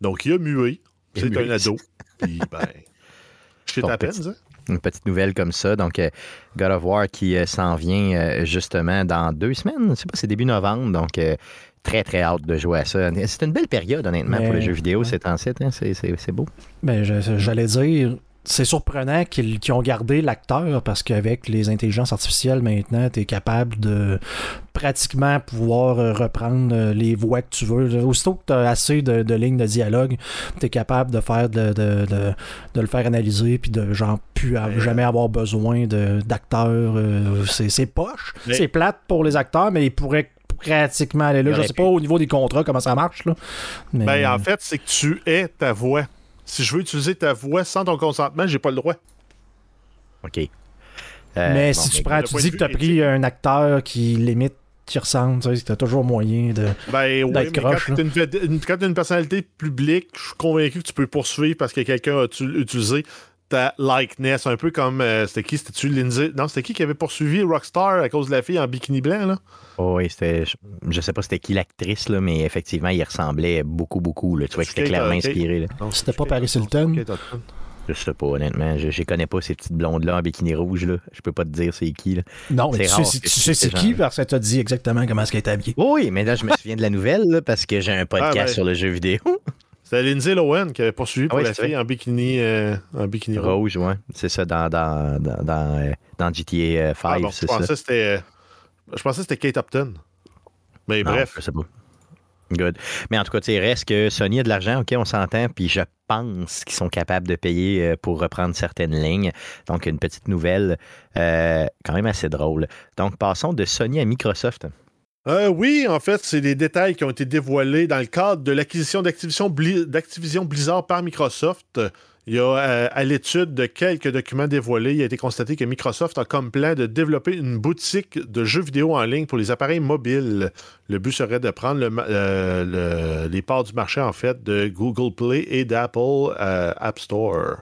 Donc, il a mué. C'est un ado. Puis, ben, (laughs) shit Ton happens, petit- hein? Une petite nouvelle comme ça. Donc, euh, God of War qui euh, s'en vient euh, justement dans deux semaines. Je sais pas, c'est début novembre. Donc, très, très hâte de jouer à ça. C'est une belle période, honnêtement, pour les jeux vidéo, ouais. c'est en site. hein. C'est- C'est c'est beau. Ben, j'allais dire, c'est surprenant qu'ils qu'ils ont gardé l'acteur parce qu'avec les intelligences artificielles maintenant, tu es capable de pratiquement pouvoir reprendre les voix que tu veux. Aussitôt que tu as assez de, de lignes de dialogue, tu es capable de faire de, de, de- de le faire analyser puis de genre plus à- jamais avoir besoin de- d'acteurs. euh, c'est c'est poche. Mais- C'est plate pour les acteurs, mais ils pourraient pratiquement aller là. Je sais pu. pas au niveau des contrats comment ça marche. Là. Mais, Ben, en fait, c'est que tu es ta voix. Si je veux utiliser ta voix sans ton consentement, j'ai pas le droit. OK. Euh, Mais bon, si tu ben, prends, tu dis que tu as pris un acteur qui limite, qui ressemble, tu as toujours moyen de. Ben oui, D'être mais croche, quand tu une, une- personnalité publique, je suis convaincu que tu peux poursuivre parce que quelqu'un a tu- utilisé ta likeness, un peu comme euh, c'était qui, c'était-tu Lindsay? Non, c'était qui qui avait poursuivi Rockstar à cause de la fille en bikini blanc, là? oh, oui, c'était. Je, sais pas c'était qui l'actrice, là, mais effectivement, il ressemblait beaucoup, beaucoup. Là. Tu vois que c'était clairement inspiré. Là. Non, C'était pas Paris Hilton? Je sais pas, honnêtement. Je, je connais pas ces petites blondes-là en bikini rouge. Là. Je peux pas te dire c'est qui. Là. Non, mais C'est tu rare sais, tu c'est qui genre- parce que tu as dit exactement comment est-ce qu'elle est habillée. Oui, mais là, je me souviens de la nouvelle là, parce que j'ai un podcast Ah, ben. sur le jeu vidéo. (laughs) C'était Lindsay Lohan qui avait poursuivi pour Ah oui, la c'est fille vrai. en bikini, euh, en bikini rouge. Ouais. C'est ça, dans, dans, dans, dans, euh, dans GTA 5, Ah bon, je c'est ça. pensais que c'était. Je pensais que c'était Kate Upton. Mais Non, bref. sais pas. Good. Mais en tout cas, sais, reste que Sony a de l'argent, OK, on s'entend, puis je pense qu'ils sont capables de payer euh, pour reprendre certaines lignes. Donc, une petite nouvelle euh, quand même assez drôle. Donc, passons de Sony à Microsoft. Euh, oui, en fait, c'est des détails qui ont été dévoilés dans le cadre de l'acquisition d'Activision Bli- d'Activision Blizzard par Microsoft. Il y a, euh, à l'étude de quelques documents dévoilés, il a été constaté que Microsoft a comme plan de développer une boutique de jeux vidéo en ligne pour les appareils mobiles. Le but serait de prendre le euh, le- les parts du marché, en fait, de Google Play et d'Apple App Store.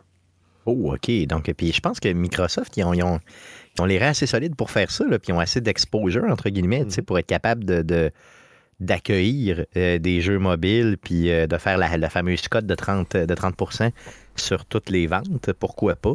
Oh, OK. Donc, puis je pense que Microsoft, ils ont, ils ont les reins assez solides pour faire ça, là, puis ils ont assez d'exposure, entre guillemets, sais, pour être capable de. de- d'accueillir euh, des jeux mobiles puis euh, de faire la, la fameuse cote de 30, de 30% sur toutes les ventes, pourquoi pas.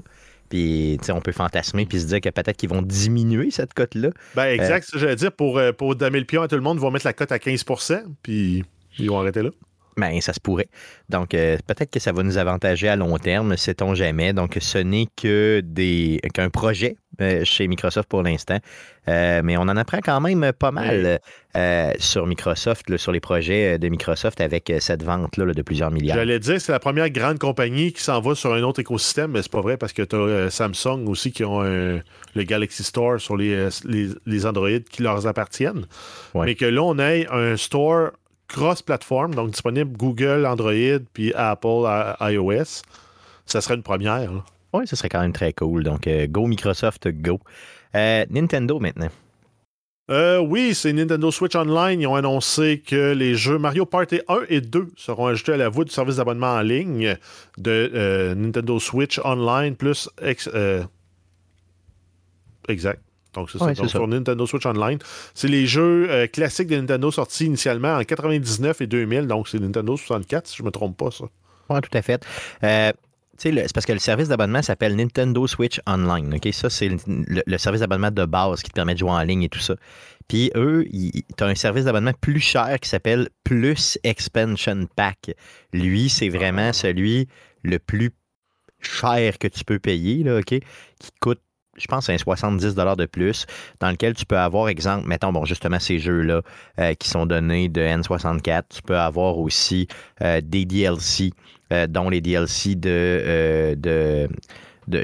Puis, on peut fantasmer puis se dire que peut-être qu'ils vont diminuer cette cote-là. Ben, exact, c'est ce que j'allais dire. Pour, euh, pour damer le pion à tout le monde, ils vont mettre la cote à 15% puis ils vont arrêter là. Ben, ça se pourrait. Donc, euh, peut-être que ça va nous avantager à long terme, sait-on jamais. Donc, ce n'est que des qu'un projet euh, chez Microsoft pour l'instant. Euh, mais on en apprend quand même pas mal sur Microsoft, sur les projets de Microsoft avec cette vente-là de plusieurs milliards. J'allais dire, c'est la première grande compagnie qui s'en va sur un autre écosystème, mais c'est pas vrai parce que tu as Samsung aussi qui ont le Galaxy Store sur les, les, Android qui leur appartiennent. Mais que là, on ait un store cross-platform, donc disponible Google, Android, puis Apple, iOS. Ça serait une première. Oui, ce serait quand même très cool. Donc, euh, Go Microsoft, Go. Euh, Nintendo maintenant. Euh, oui, c'est Nintendo Switch Online. Ils ont annoncé que les jeux Mario Party 1 et 2 seront ajoutés à la voûte du service d'abonnement en ligne de Nintendo Switch Online plus. exact. Donc, c'est ça. sur Nintendo Switch Online. C'est les jeux euh, classiques de Nintendo sortis initialement en 99 et 2000. Donc, c'est Nintendo 64, si je ne me trompe pas, ça. Oui, tout à fait. Euh, c'est parce que le service d'abonnement s'appelle Nintendo Switch Online. OK? Ça, c'est le, service d'abonnement de base qui te permet de jouer en ligne et tout ça. Puis eux, tu as un service d'abonnement plus cher qui s'appelle Plus Expansion Pack. Lui, c'est vraiment ah. celui le plus cher que tu peux payer, là, OK? Qui coûte je pense, un 70 de plus, dans lequel tu peux avoir, exemple, mettons, bon, justement, ces jeux-là euh, qui sont donnés de N64. Tu peux avoir aussi euh, des DLC, euh, dont les DLC de, de,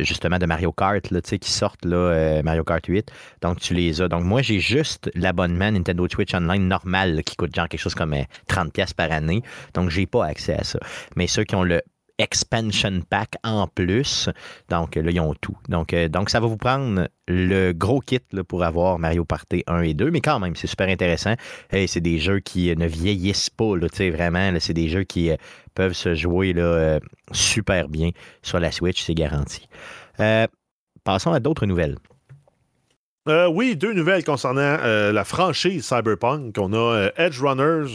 justement de Mario Kart là, qui sortent là, Mario Kart 8. Donc tu les as. Donc moi j'ai juste l'abonnement Nintendo Switch Online normal qui coûte genre quelque chose comme 30$ par année. Donc j'ai pas accès à ça. Mais ceux qui ont le expansion pack en plus. Donc là, ils ont tout. Donc, euh, ça va vous prendre le gros kit pour avoir Mario Party 1 et 2, mais quand même, c'est super intéressant. et c'est des jeux qui euh, ne vieillissent pas, là, vraiment. c'est des jeux qui euh, peuvent se jouer là, super bien sur la Switch, c'est garanti. passons à d'autres nouvelles. oui, deux nouvelles concernant la franchise Cyberpunk. On a Edge Runners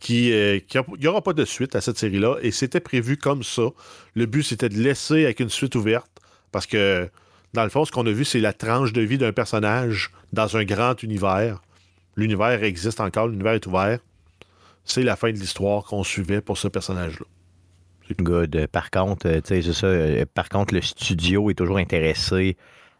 qui, euh, n'y aura pas de suite à cette série-là. Et c'était prévu comme ça. Le but, c'était de laisser avec une suite ouverte. Parce que, dans le fond, ce qu'on a vu, c'est la tranche de vie d'un personnage dans un grand univers. L'univers existe encore, l'univers est ouvert. C'est la fin de l'histoire qu'on suivait pour ce personnage-là. Good. Par contre, euh. Euh, par contre, le studio est toujours intéressé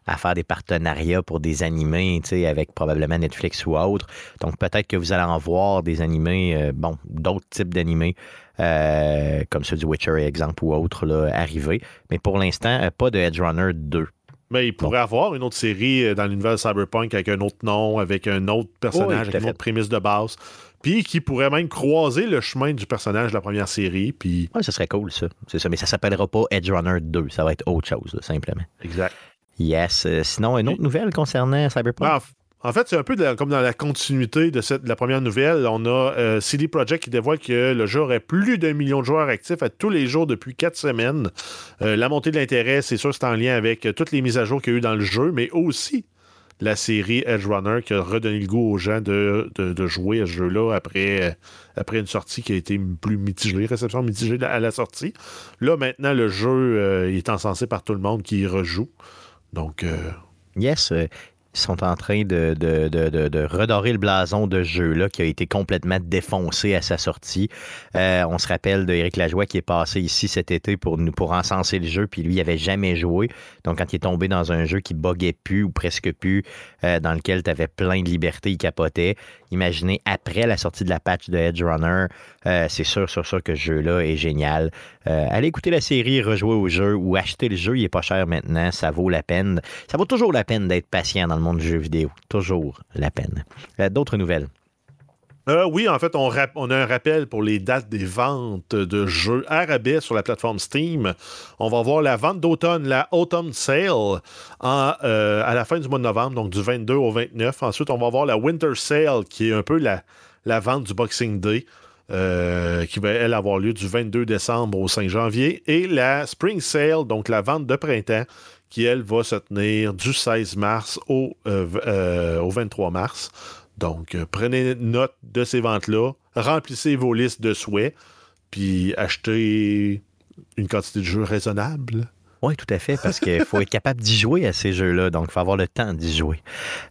à faire des partenariats pour des animés, avec probablement Netflix ou autre. Donc peut-être que vous allez en voir des animés, euh, bon, d'autres types d'animés, euh, comme ceux du Witcher, exemple, ou autre, là, arriver. Mais pour l'instant, euh, pas de Edge Runner 2. Mais il pourrait avoir une autre série dans l'univers Cyberpunk avec un autre nom, avec un autre personnage, avec une autre prémisse de base. Puis qui pourrait même croiser le chemin du personnage de la première série. Puis... Oui, ce serait cool, ça. C'est ça. Mais ça s'appellera pas Edge Runner 2. Ça va être autre chose, simplement. Exact. Yes. Euh, sinon, une autre nouvelle concernant Cyberpunk? Ben, en fait, c'est un peu comme dans la continuité de, cette, la première nouvelle. On a euh, CD Projekt qui dévoile que le jeu aurait plus d'un million de joueurs actifs à tous les jours depuis quatre semaines. Euh, la montée de l'intérêt, c'est sûr, c'est en lien avec toutes les mises à jour qu'il y a eu dans le jeu, mais aussi la série Edge Runner qui a redonné le goût aux gens de, jouer à ce jeu-là après, après une sortie qui a été plus mitigée, réception mitigée à la sortie. Là, maintenant, le jeu est encensé par tout le monde qui y rejoue. Donc. Euh, yes, euh, sont en train de, de, redorer le blason de ce jeu-là qui a été complètement défoncé à sa sortie. Euh, on se rappelle d'Éric Lajoie qui est passé ici cet été pour, nous, pour encenser le jeu, puis lui, il n'avait jamais joué. Donc, quand il est tombé dans un jeu qui buguait plus ou presque plus, dans lequel tu avais plein de liberté, il capotait. Imaginez, après la sortie de la patch de Edge Runner, euh, c'est sûr, sur ça que ce jeu-là est génial. Euh, allez écouter la série, rejouer au jeu ou acheter le jeu, il est pas cher maintenant, ça vaut la peine. Ça vaut toujours la peine d'être patient dans le monde du jeu vidéo. Toujours la peine. Euh, d'autres nouvelles? Euh, oui, en fait, on, a un rappel pour les dates des ventes de jeux à sur la plateforme Steam. On va voir la vente d'automne, la Autumn Sale, euh, à la fin du mois de novembre, donc du 22 au 29. Ensuite, on va voir la Winter Sale, qui est un peu la, vente du Boxing Day. Qui va, elle, avoir lieu du 22 décembre au 5 janvier, et la Spring Sale, donc la vente de printemps, qui, elle, va se tenir du 16 mars au, au 23 mars. Donc, euh, prenez note de ces ventes-là, remplissez vos listes de souhaits, puis achetez une quantité de jeux raisonnable. Oui, tout à fait, parce qu'il faut être capable d'y jouer à ces jeux-là, donc il faut avoir le temps d'y jouer.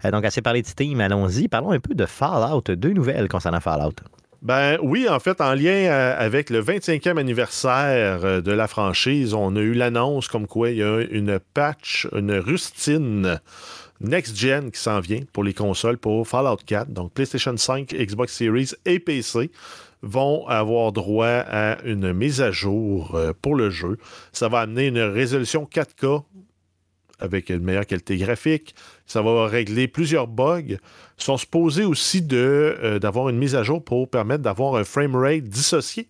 Euh, donc, assez parlé de Steam, allons-y. Parlons un peu de Fallout, deux nouvelles concernant Fallout. Ben oui, en fait, en lien euh, avec le 25e anniversaire euh, de la franchise, on a eu l'annonce comme quoi il y a une patch, une rustine next-gen qui s'en vient pour les consoles pour Fallout 4. Donc PlayStation 5, Xbox Series et PC vont avoir droit à une mise à jour euh, pour le jeu. Ça va amener une résolution 4K avec une meilleure qualité graphique. Ça va régler plusieurs bugs. Ils sont supposés aussi euh, d'avoir une mise à jour pour permettre d'avoir un framerate dissocié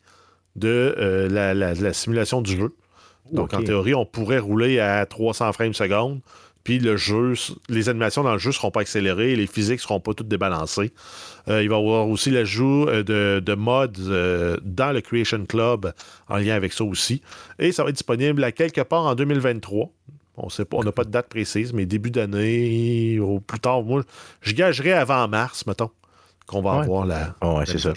de euh, la, la- la simulation du jeu. Donc, en théorie, on pourrait rouler à 300 frames secondes. Puis le jeu, les animations dans le jeu ne seront pas accélérées, les physiques ne seront pas toutes débalancées. Euh, il va y avoir aussi l'ajout de, de mods euh, dans le Creation Club en lien avec ça aussi. Et ça va être disponible à quelque part en 2023. On sait pas, on n'a pas de date précise, mais début d'année ou plus tard. Moi, je gagerais avant mars, mettons, qu'on va Ouais. avoir la. Ouais, la c'est ça.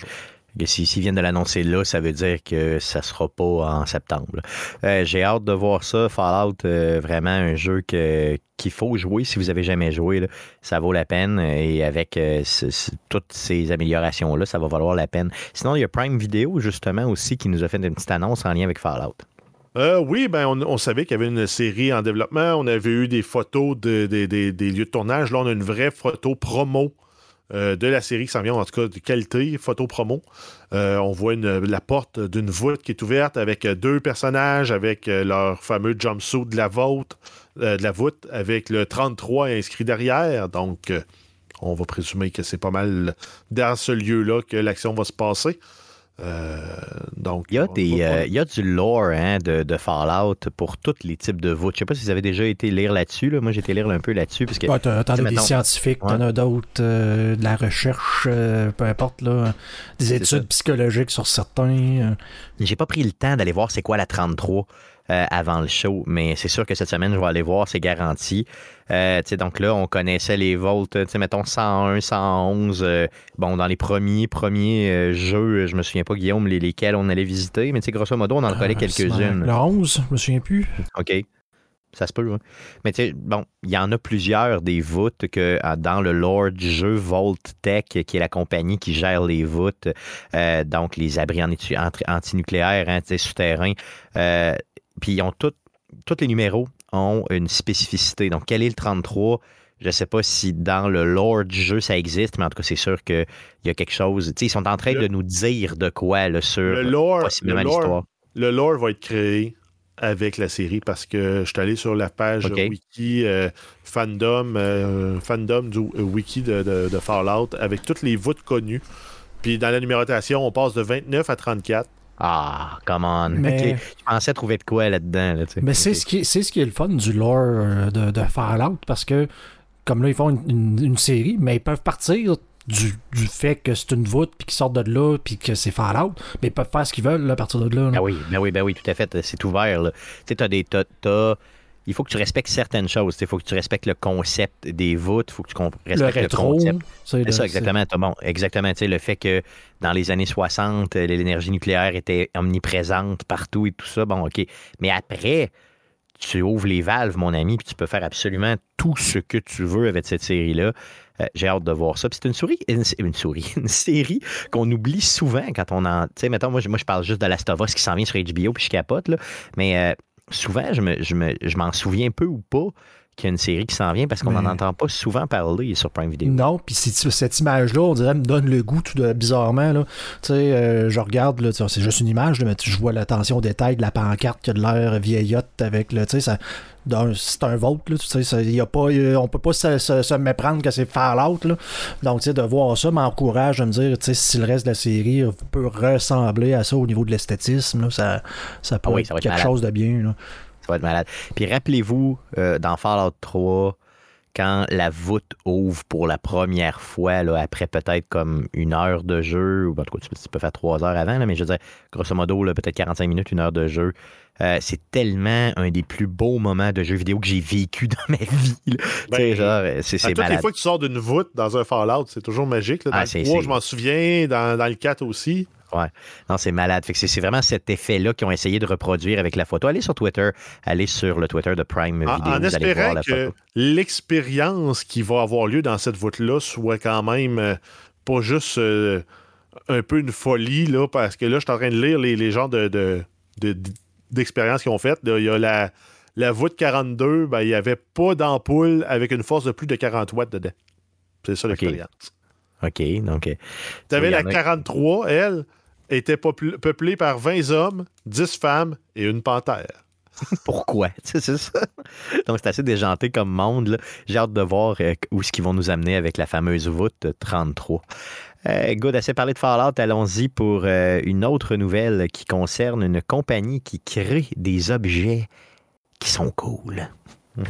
Et si- S'ils viennent de l'annoncer là, ça veut dire que ça sera pas en septembre. Euh, J'ai hâte de voir ça. Fallout, euh, vraiment un jeu qu'il faut jouer si vous avez jamais joué. là. Ça vaut la peine. Et avec euh, ce- ce- toutes ces améliorations-là, ça va valoir la peine. Sinon, il y a Prime Video, justement, aussi, qui nous a fait une petite annonce en lien avec Fallout. Euh, oui, ben on, savait qu'il y avait une série en développement. On avait eu des photos de- de- de- des lieux de tournage. Là, on a une vraie photo promo euh, de la série qui s'en vient, en tout cas de qualité, photo promo. Euh, on voit la porte d'une voûte qui est ouverte avec deux personnages, avec leur fameux jumpsuit de la voûte, de la voûte, avec le 33 inscrit derrière. Donc, on va présumer que c'est pas mal dans ce lieu-là que l'action va se passer. Euh, donc, Il y a, on des, va pas- euh, il y a du lore hein, de, de Fallout pour tous les types de voûtes. Je sais pas si vous avez déjà été lire là-dessus. là. Moi, j'ai été lire un peu là-dessus. Parce que Ouais, t'en t'en as des mettons- scientifiques, t'en Ouais. as d'autres, euh, de la recherche, euh, peu importe, là, des C'est études ça. psychologiques sur certains. euh. J'ai pas pris le temps d'aller voir c'est quoi la 33 euh, avant le show, mais c'est sûr que cette semaine, je vais aller voir, c'est garanti. Euh, donc là, on connaissait les volts, mettons 101, 111. euh, bon, dans les premiers, premiers jeux, je me souviens pas, Guillaume, les, lesquels on allait visiter, mais grosso modo, on en connaît Euh, c'est quelques-unes. Le 11, je me souviens plus. OK. Ça se peut, hein. Mais tu sais, bon, il y en a plusieurs des voûtes que euh, dans le lore du jeu, Volt Tech, qui est la compagnie qui gère les voûtes, euh, donc les abris anti- anti- antinucléaires, hein, souterrains, euh, puis ils ont tous tous les numéros ont une spécificité. Donc, quel est le 33? Je ne sais pas si dans le lore du jeu ça existe, mais en tout cas, c'est sûr qu'il y a quelque chose. Ils sont en train Le- de nous dire de quoi sur le lore, le possiblement l'histoire. le lore va être créé avec la série parce que je suis allé sur la page Ok. wiki euh, fandom, euh, fandom du euh, wiki de, de- de Fallout avec toutes les voûtes connues. Puis dans la numérotation, on passe de 29 à 34. Ah, come on. Mais- Ok, Je pensais trouver de quoi là-dedans. Là, tu sais. Mais c'est ce, qui c'est ce qui est le fun du lore euh, de, de Fallout, parce que, comme là, ils font une, une- une série, mais ils peuvent partir du, du fait que c'est une voûte, puis qu'ils sortent de là, puis que c'est Fallout, mais ils peuvent faire ce qu'ils veulent là, à partir de là. là. Ben oui, ben oui, ben oui, tout à fait. C'est ouvert. Tu sais, t'as des. t'as- t'as- il faut que tu respectes certaines choses. Il faut que tu respectes le concept des voûtes. Il faut que tu le respectes le, rétro. concept. C'est ça, exactement. Bon, exactement. Tu sais, le fait que dans les années 60, euh, l'énergie nucléaire était omniprésente partout et tout ça. Bon, OK. Mais après, tu ouvres les valves, mon ami, puis tu peux faire absolument tout ce que tu veux avec cette série-là. Euh, J'ai hâte de voir ça. Puis c'est une souris, une, une souris, (laughs) une série qu'on oublie souvent quand on en. Tu sais, mettons, moi, je- moi, je parle juste de Last of Us qui s'en vient sur HBO, puis je capote, là. Mais euh, souvent, je me, je me- je m'en souviens peu ou pas qu'il y a une série qui s'en vient parce qu'on n'en entend pas souvent parler sur Prime Video. Non, puis cette image-là, on dirait, me donne le goût tout de, bizarrement. Là. Tu sais, euh, je regarde, là, tu c'est juste une image, là, mais je vois l'attention au détail de la pancarte qui a de l'air vieillotte avec le. Tu sais, ça- c'est un vote, là, tu sais, y a pas, on peut pas se, se- se méprendre que c'est Fallout. Là. Donc, tu sais, de voir ça m'encourage à me dire, tu sais, si le reste de la série peut ressembler à ça au niveau de l'esthétisme, là, ça, ça peut Ah oui, être ça va être quelque malade. chose de bien. Là. Ça va être malade. Puis rappelez-vous, euh, dans Fallout 3, quand la voûte ouvre pour la première fois, là, après peut-être comme une heure de jeu, ou en tout cas, tu peux, faire trois heures avant, là, mais je veux dire, grosso modo, peut-être 45 minutes, une heure de jeu. Euh, c'est tellement un des plus beaux moments de jeu vidéo que j'ai vécu dans ma vie. là. Tu sais, Ben, genre, euh, c'est toutes les malade. fois que tu sors d'une voûte dans un Fallout, c'est toujours magique. Là. Dans Ah, le c'est- 3, c'est- je m'en souviens, dans, dans le 4 aussi. Non, c'est malade. C'est vraiment cet effet-là qu'ils ont essayé de reproduire avec la photo. Allez sur Twitter, allez sur le Twitter de Prime En, Video, en vous allez voir espérant la que l'expérience qui va avoir lieu dans cette voûte-là soit quand même euh, pas juste euh, un peu une folie, là, parce que là, je suis en train de lire les, les genres de, de, de- d'expériences qu'ils ont faites. Il y a la, la voûte 42, ben, il n'y avait pas d'ampoule avec une force de plus de 40 watts dedans. C'est ça l'expérience. OK, donc. euh, Tu avais la en a- 43, elle, était peuplée par 20 hommes, 10 femmes et une panthère. (laughs) pourquoi? (laughs) C'est ça. Donc, c'est assez déjanté comme monde. J'ai hâte de voir euh, où est-ce qu'ils vont nous amener avec la fameuse voûte 33. Euh, good, assez parlé de Fallout. Allons-y pour euh, une autre nouvelle qui concerne une compagnie qui crée des objets qui sont cool. (laughs)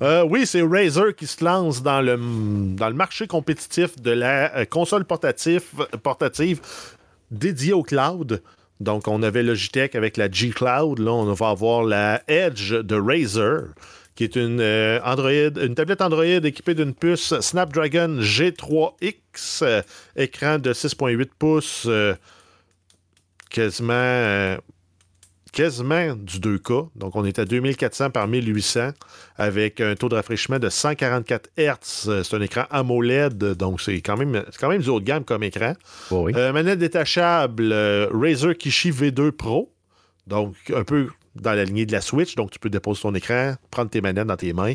Euh, oui, c'est Razer qui se lance dans le, dans le marché compétitif de la console portative, portative dédiée au cloud. Donc, on avait Logitech avec la G Cloud. Là, on va avoir la Edge de Razer, qui est une, euh, Android, une tablette Android équipée d'une puce Snapdragon G3X, euh, écran de 6,8 pouces, euh, quasiment, quasiment du 2K. Donc, on est à 2400 par 1800 avec un taux de rafraîchissement de 144 Hz. C'est un écran AMOLED, donc c'est quand même, quand même du haut de gamme comme écran. Oh oui. Manette détachable Razer Kishi V2 Pro. Donc, un peu dans la lignée de la Switch. Donc, tu peux déposer ton écran, prendre tes manettes dans tes mains.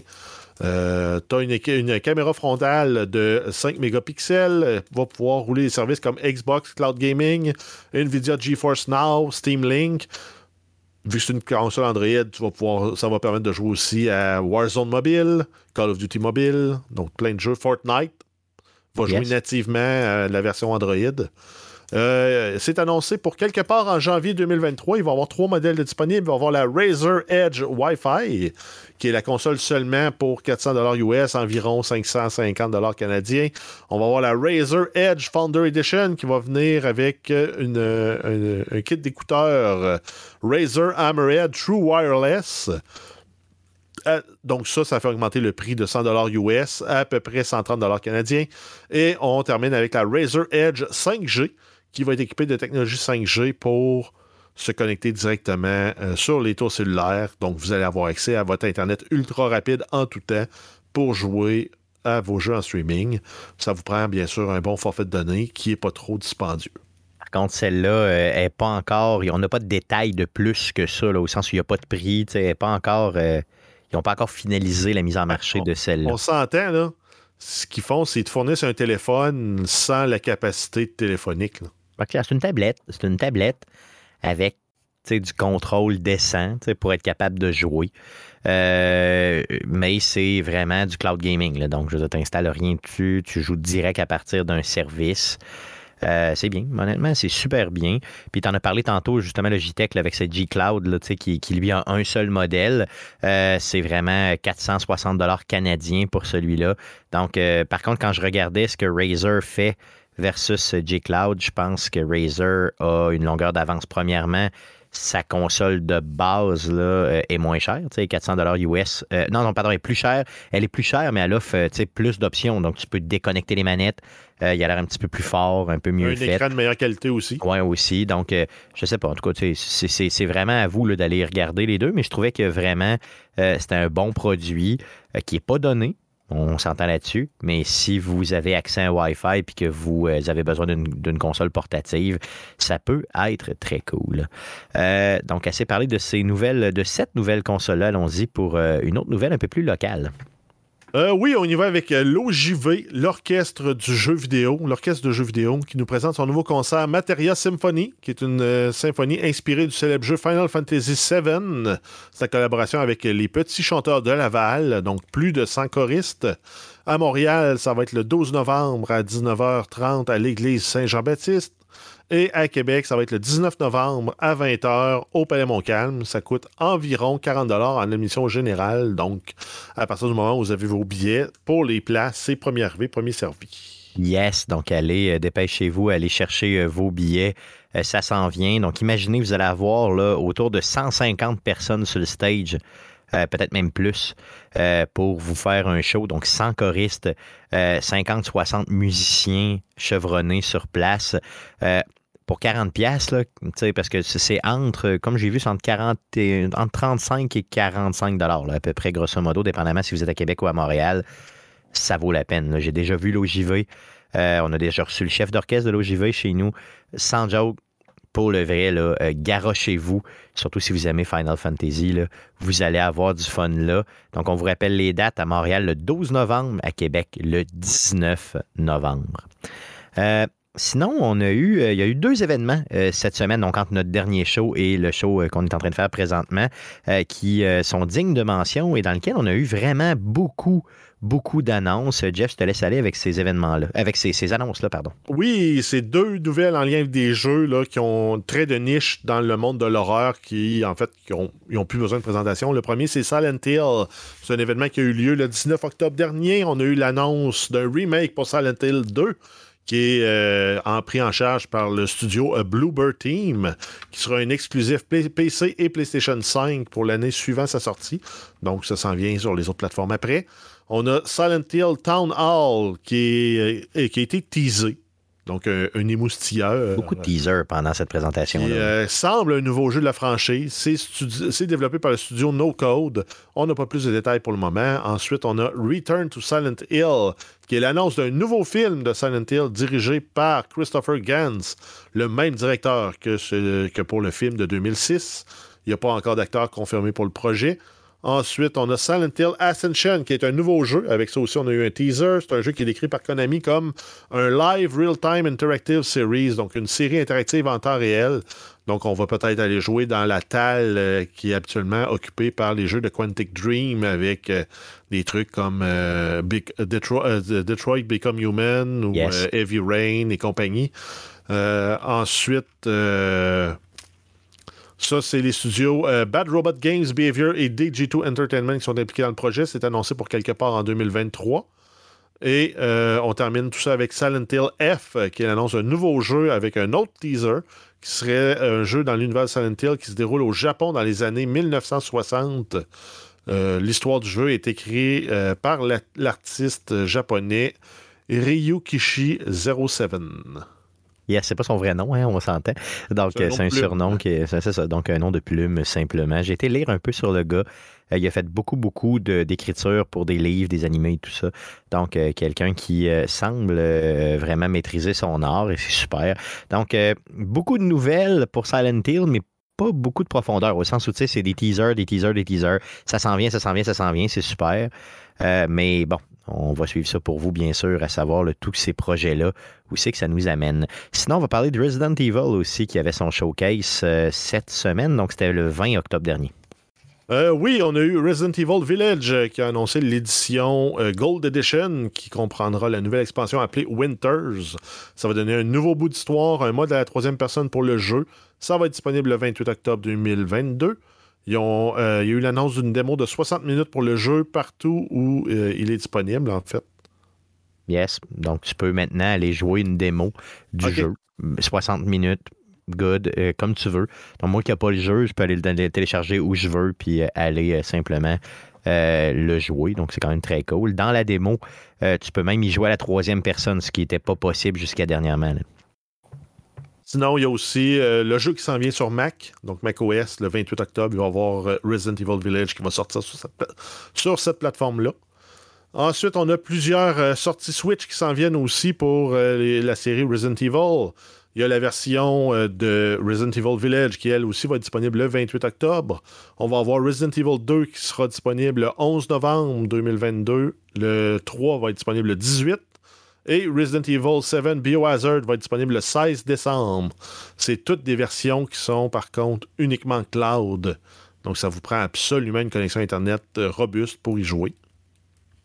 tu as une, une caméra frontale de 5 mégapixels. euh, va pouvoir rouler des services comme Xbox Cloud Gaming, Nvidia GeForce Now, Steam Link. Vu que c'est une console Android, tu vas pouvoir, ça va permettre de jouer aussi à Warzone Mobile, Call of Duty Mobile, donc plein de jeux. Fortnite va Yes. jouer nativement à la version Android. Euh, c'est annoncé pour quelque part en janvier 2023. Il va y avoir trois modèles disponibles. Il va y avoir la Razer Edge Wi-Fi, qui est la console seulement pour 400 US, environ 550 canadiens. On va avoir la Razer Edge Founder Edition, qui va venir avec une, un, un kit d'écouteurs euh, Razer Hammerhead True Wireless. Euh, donc ça, ça fait augmenter le prix de 100 US à, à peu près 130 canadiens. Et on termine avec la Razer Edge 5G qui va être équipée de technologie 5G pour se connecter directement euh, sur les tours cellulaires. Donc vous allez avoir accès à votre Internet ultra rapide en tout temps pour jouer à vos jeux en streaming. Ça vous prend bien sûr un bon forfait de données qui n'est pas trop dispendieux. Par contre, celle-là, euh, elle n'est pas encore. On n'a pas de détails de plus que ça, là, au sens où il n'y a pas de prix. Elle pas encore. euh, ils n'ont pas encore finalisé la mise en marché de celle-là. On s'entend, là. Ce qu'ils font, c'est qu'ils te fournissent un téléphone sans la capacité téléphonique. là. Là, C'est une tablette. C'est une tablette avec du contrôle décent pour être capable de jouer. Euh, mais c'est vraiment du cloud gaming. Donc, je ne t'installes rien dessus. Tu joues direct à partir d'un service. Euh, c'est bien, honnêtement, c'est super bien. Puis tu en as parlé tantôt, justement, Logitech là, avec cette G-Cloud, qui, lui a un seul modèle. Euh, c'est vraiment 460 canadiens pour celui-là. Donc, par contre, quand je regardais ce que Razer fait versus G-Cloud, je pense que Razer a une longueur d'avance. Premièrement, sa console de base là, euh, est moins chère, tu sais, 400 US. Euh, non, non, pardon, elle est plus chère. Elle est plus chère, mais elle offre euh, tu sais, plus d'options. Donc, tu peux déconnecter les manettes. Euh, il a l'air un petit peu plus fort, un peu mieux un fait. écran de meilleure qualité aussi. Oui, aussi. Donc, je sais pas. En tout cas, c'est- c'est c'est vraiment à vous là, d'aller regarder les deux, mais je trouvais que vraiment, c'était un bon produit qui n'est pas donné. On s'entend là-dessus. Mais si vous avez accès à Wi-Fi et que vous euh, avez besoin d'une d'une console portative, ça peut être très cool. Euh, donc, assez parlé de ces nouvelles, de cette nouvelle console-là, allons-y pour euh, une autre nouvelle un peu plus locale. Euh, oui, on y va avec euh, l'OJV, l'orchestre du jeu vidéo, l'orchestre de jeux vidéo, qui nous présente son nouveau concert Materia Symphony, qui est une euh, symphonie inspirée du célèbre jeu Final Fantasy VII. C'est en collaboration avec les petits chanteurs de Laval, donc plus de 100 choristes. À Montréal, ça va être le 12 novembre à 19h30 à l'église Saint-Jean-Baptiste. Et à Québec, ça va être le 19 novembre à 20h au Palais Montcalm. Ça coûte environ 40 en admission générale. Donc, à partir du moment où vous avez vos billets, pour les places, c'est premier arrivé, premier servi. Yes, donc allez, euh, dépêchez-vous, allez chercher euh, vos billets. Euh, ça s'en vient. Donc imaginez, vous allez avoir là, autour de 150 personnes sur le stage, peut-être même plus, pour vous faire un show. Donc 100 choristes, 50-60 musiciens chevronnés sur place. Pour 40 pièces là, parce que c'est- entre, comme j'ai vu, c'est entre, 40 et- entre 35 et 45 dollars à peu près, grosso modo, dépendamment si vous êtes à Québec ou à Montréal. Ça vaut la peine. J'ai déjà vu l'OJV. Euh, on a déjà reçu le chef d'orchestre de l'OJV chez nous. Sans joke, pour le vrai, euh, garochez-vous, surtout si vous aimez Final Fantasy, là, vous allez avoir du fun là. Donc, on vous rappelle les dates à Montréal le 12 novembre, à Québec le 19 novembre. Euh, Sinon, on a eu, euh, il y a eu deux événements euh, cette semaine, donc entre notre dernier show et le show euh, qu'on est en train de faire présentement, qui sont dignes de mention et dans lequel on a eu vraiment beaucoup, beaucoup d'annonces. Jeff, je te laisse aller avec ces événements-là, avec ces, annonces-là, pardon. Oui, c'est deux nouvelles en lien avec des jeux qui ont trait de niche dans le monde de l'horreur, qui, en fait, qui ont plus besoin de présentation. Le premier, c'est Silent Hill. C'est un événement qui a eu lieu le 19 octobre dernier. On a eu l'annonce d'un remake pour Silent Hill 2 qui est euh, en pris en charge par le studio Bluebird Team, qui sera un exclusif PC et PlayStation 5 pour l'année suivant sa sortie. Donc, ça s'en vient sur les autres plateformes après. On a Silent Hill Town Hall qui, qui a été teasé donc, un, émoustilleur. Beaucoup de teasers pendant cette présentation. Qui euh, semble un nouveau jeu de la franchise. C'est développé par le studio No Code. On n'a pas plus de détails pour le moment. Ensuite, on a Return to Silent Hill, qui est l'annonce d'un nouveau film de Silent Hill dirigé par Christopher Gans, le même directeur que, que pour le film de 2006. Il n'y a pas encore d'acteur confirmé pour le projet. Ensuite, on a Silent Hill Ascension, qui est un nouveau jeu. Avec ça aussi, on a eu un teaser. C'est un jeu qui est décrit par Konami comme un live real-time interactive series, donc une série interactive en temps réel. Donc, on va peut-être aller jouer dans la talle euh, qui est actuellement occupée par les jeux de Quantic Dream avec euh, des trucs comme euh, Detroit, Detroit, Become Human ou Heavy Rain et compagnie. ensuite, ça, c'est les studios euh, Bad Robot Games Behavior et DG2 Entertainment qui sont impliqués dans le projet. C'est annoncé pour quelque part en 2023. Et euh, on termine tout ça avec Silent Hill F, euh, qui annonce un nouveau jeu avec un autre teaser, qui serait un jeu dans l'univers Silent Hill qui se déroule au Japon dans les années 1960. L'histoire du jeu est écrite par l'artiste japonais Ryukishi 07. Yes, c'est pas son vrai nom, hein, on s'entend. Donc, c'est un, surnom qui est, c'est ça, donc un nom de plume simplement. J'ai été lire un peu sur le gars. Euh, il a fait beaucoup, beaucoup d'écriture pour des livres, des animés et tout ça. Donc, euh, quelqu'un qui euh, semble vraiment maîtriser son art et c'est super. Donc, beaucoup de nouvelles pour Silent Hill, mais pas beaucoup de profondeur, au sens où, tu sais, c'est des teasers, des teasers, des teasers. Ça s'en vient, ça s'en vient, ça s'en vient, c'est super. mais bon, on va suivre ça pour vous, bien sûr, à savoir tous ces projets-là, où c'est que ça nous amène. Sinon, on va parler de Resident Evil aussi, qui avait son showcase euh, cette semaine, donc c'était le 20 octobre dernier. Euh, oui, on a eu Resident Evil Village euh, qui a annoncé l'édition Gold Edition qui comprendra la nouvelle expansion appelée Winters. Ça va donner un nouveau bout d'histoire, un mode à la troisième personne pour le jeu. Ça va être disponible le 28 octobre 2022. Euh, il y a eu l'annonce d'une démo de 60 minutes pour le jeu partout où euh, il est disponible, en fait. Yes. Donc, tu peux maintenant aller jouer une démo du jeu. 60 minutes, good, euh, comme tu veux. Donc, moi qui n'ai pas le jeu, je peux aller le télécharger où je veux, puis aller simplement le jouer. Donc, c'est quand même très cool. Dans la démo, tu peux même y jouer à la troisième personne, ce qui n'était pas possible jusqu'à dernièrement. Sinon, il y a aussi euh, le jeu qui s'en vient sur Mac, donc Mac OS, le 28 octobre. Il va y avoir euh, Resident Evil Village qui va sortir sur cette, plateforme-là. Ensuite, on a plusieurs euh, sorties Switch qui s'en viennent aussi pour la série Resident Evil. Il y a la version de Resident Evil Village qui, elle aussi, va être disponible le 28 octobre. On va avoir Resident Evil 2 qui sera disponible le 11 novembre 2022. Le 3 va être disponible le 18. Et Resident Evil 7 Biohazard va être disponible le 16 décembre. C'est toutes des versions qui sont par contre uniquement cloud. Donc ça vous prend absolument une connexion Internet euh, robuste pour y jouer.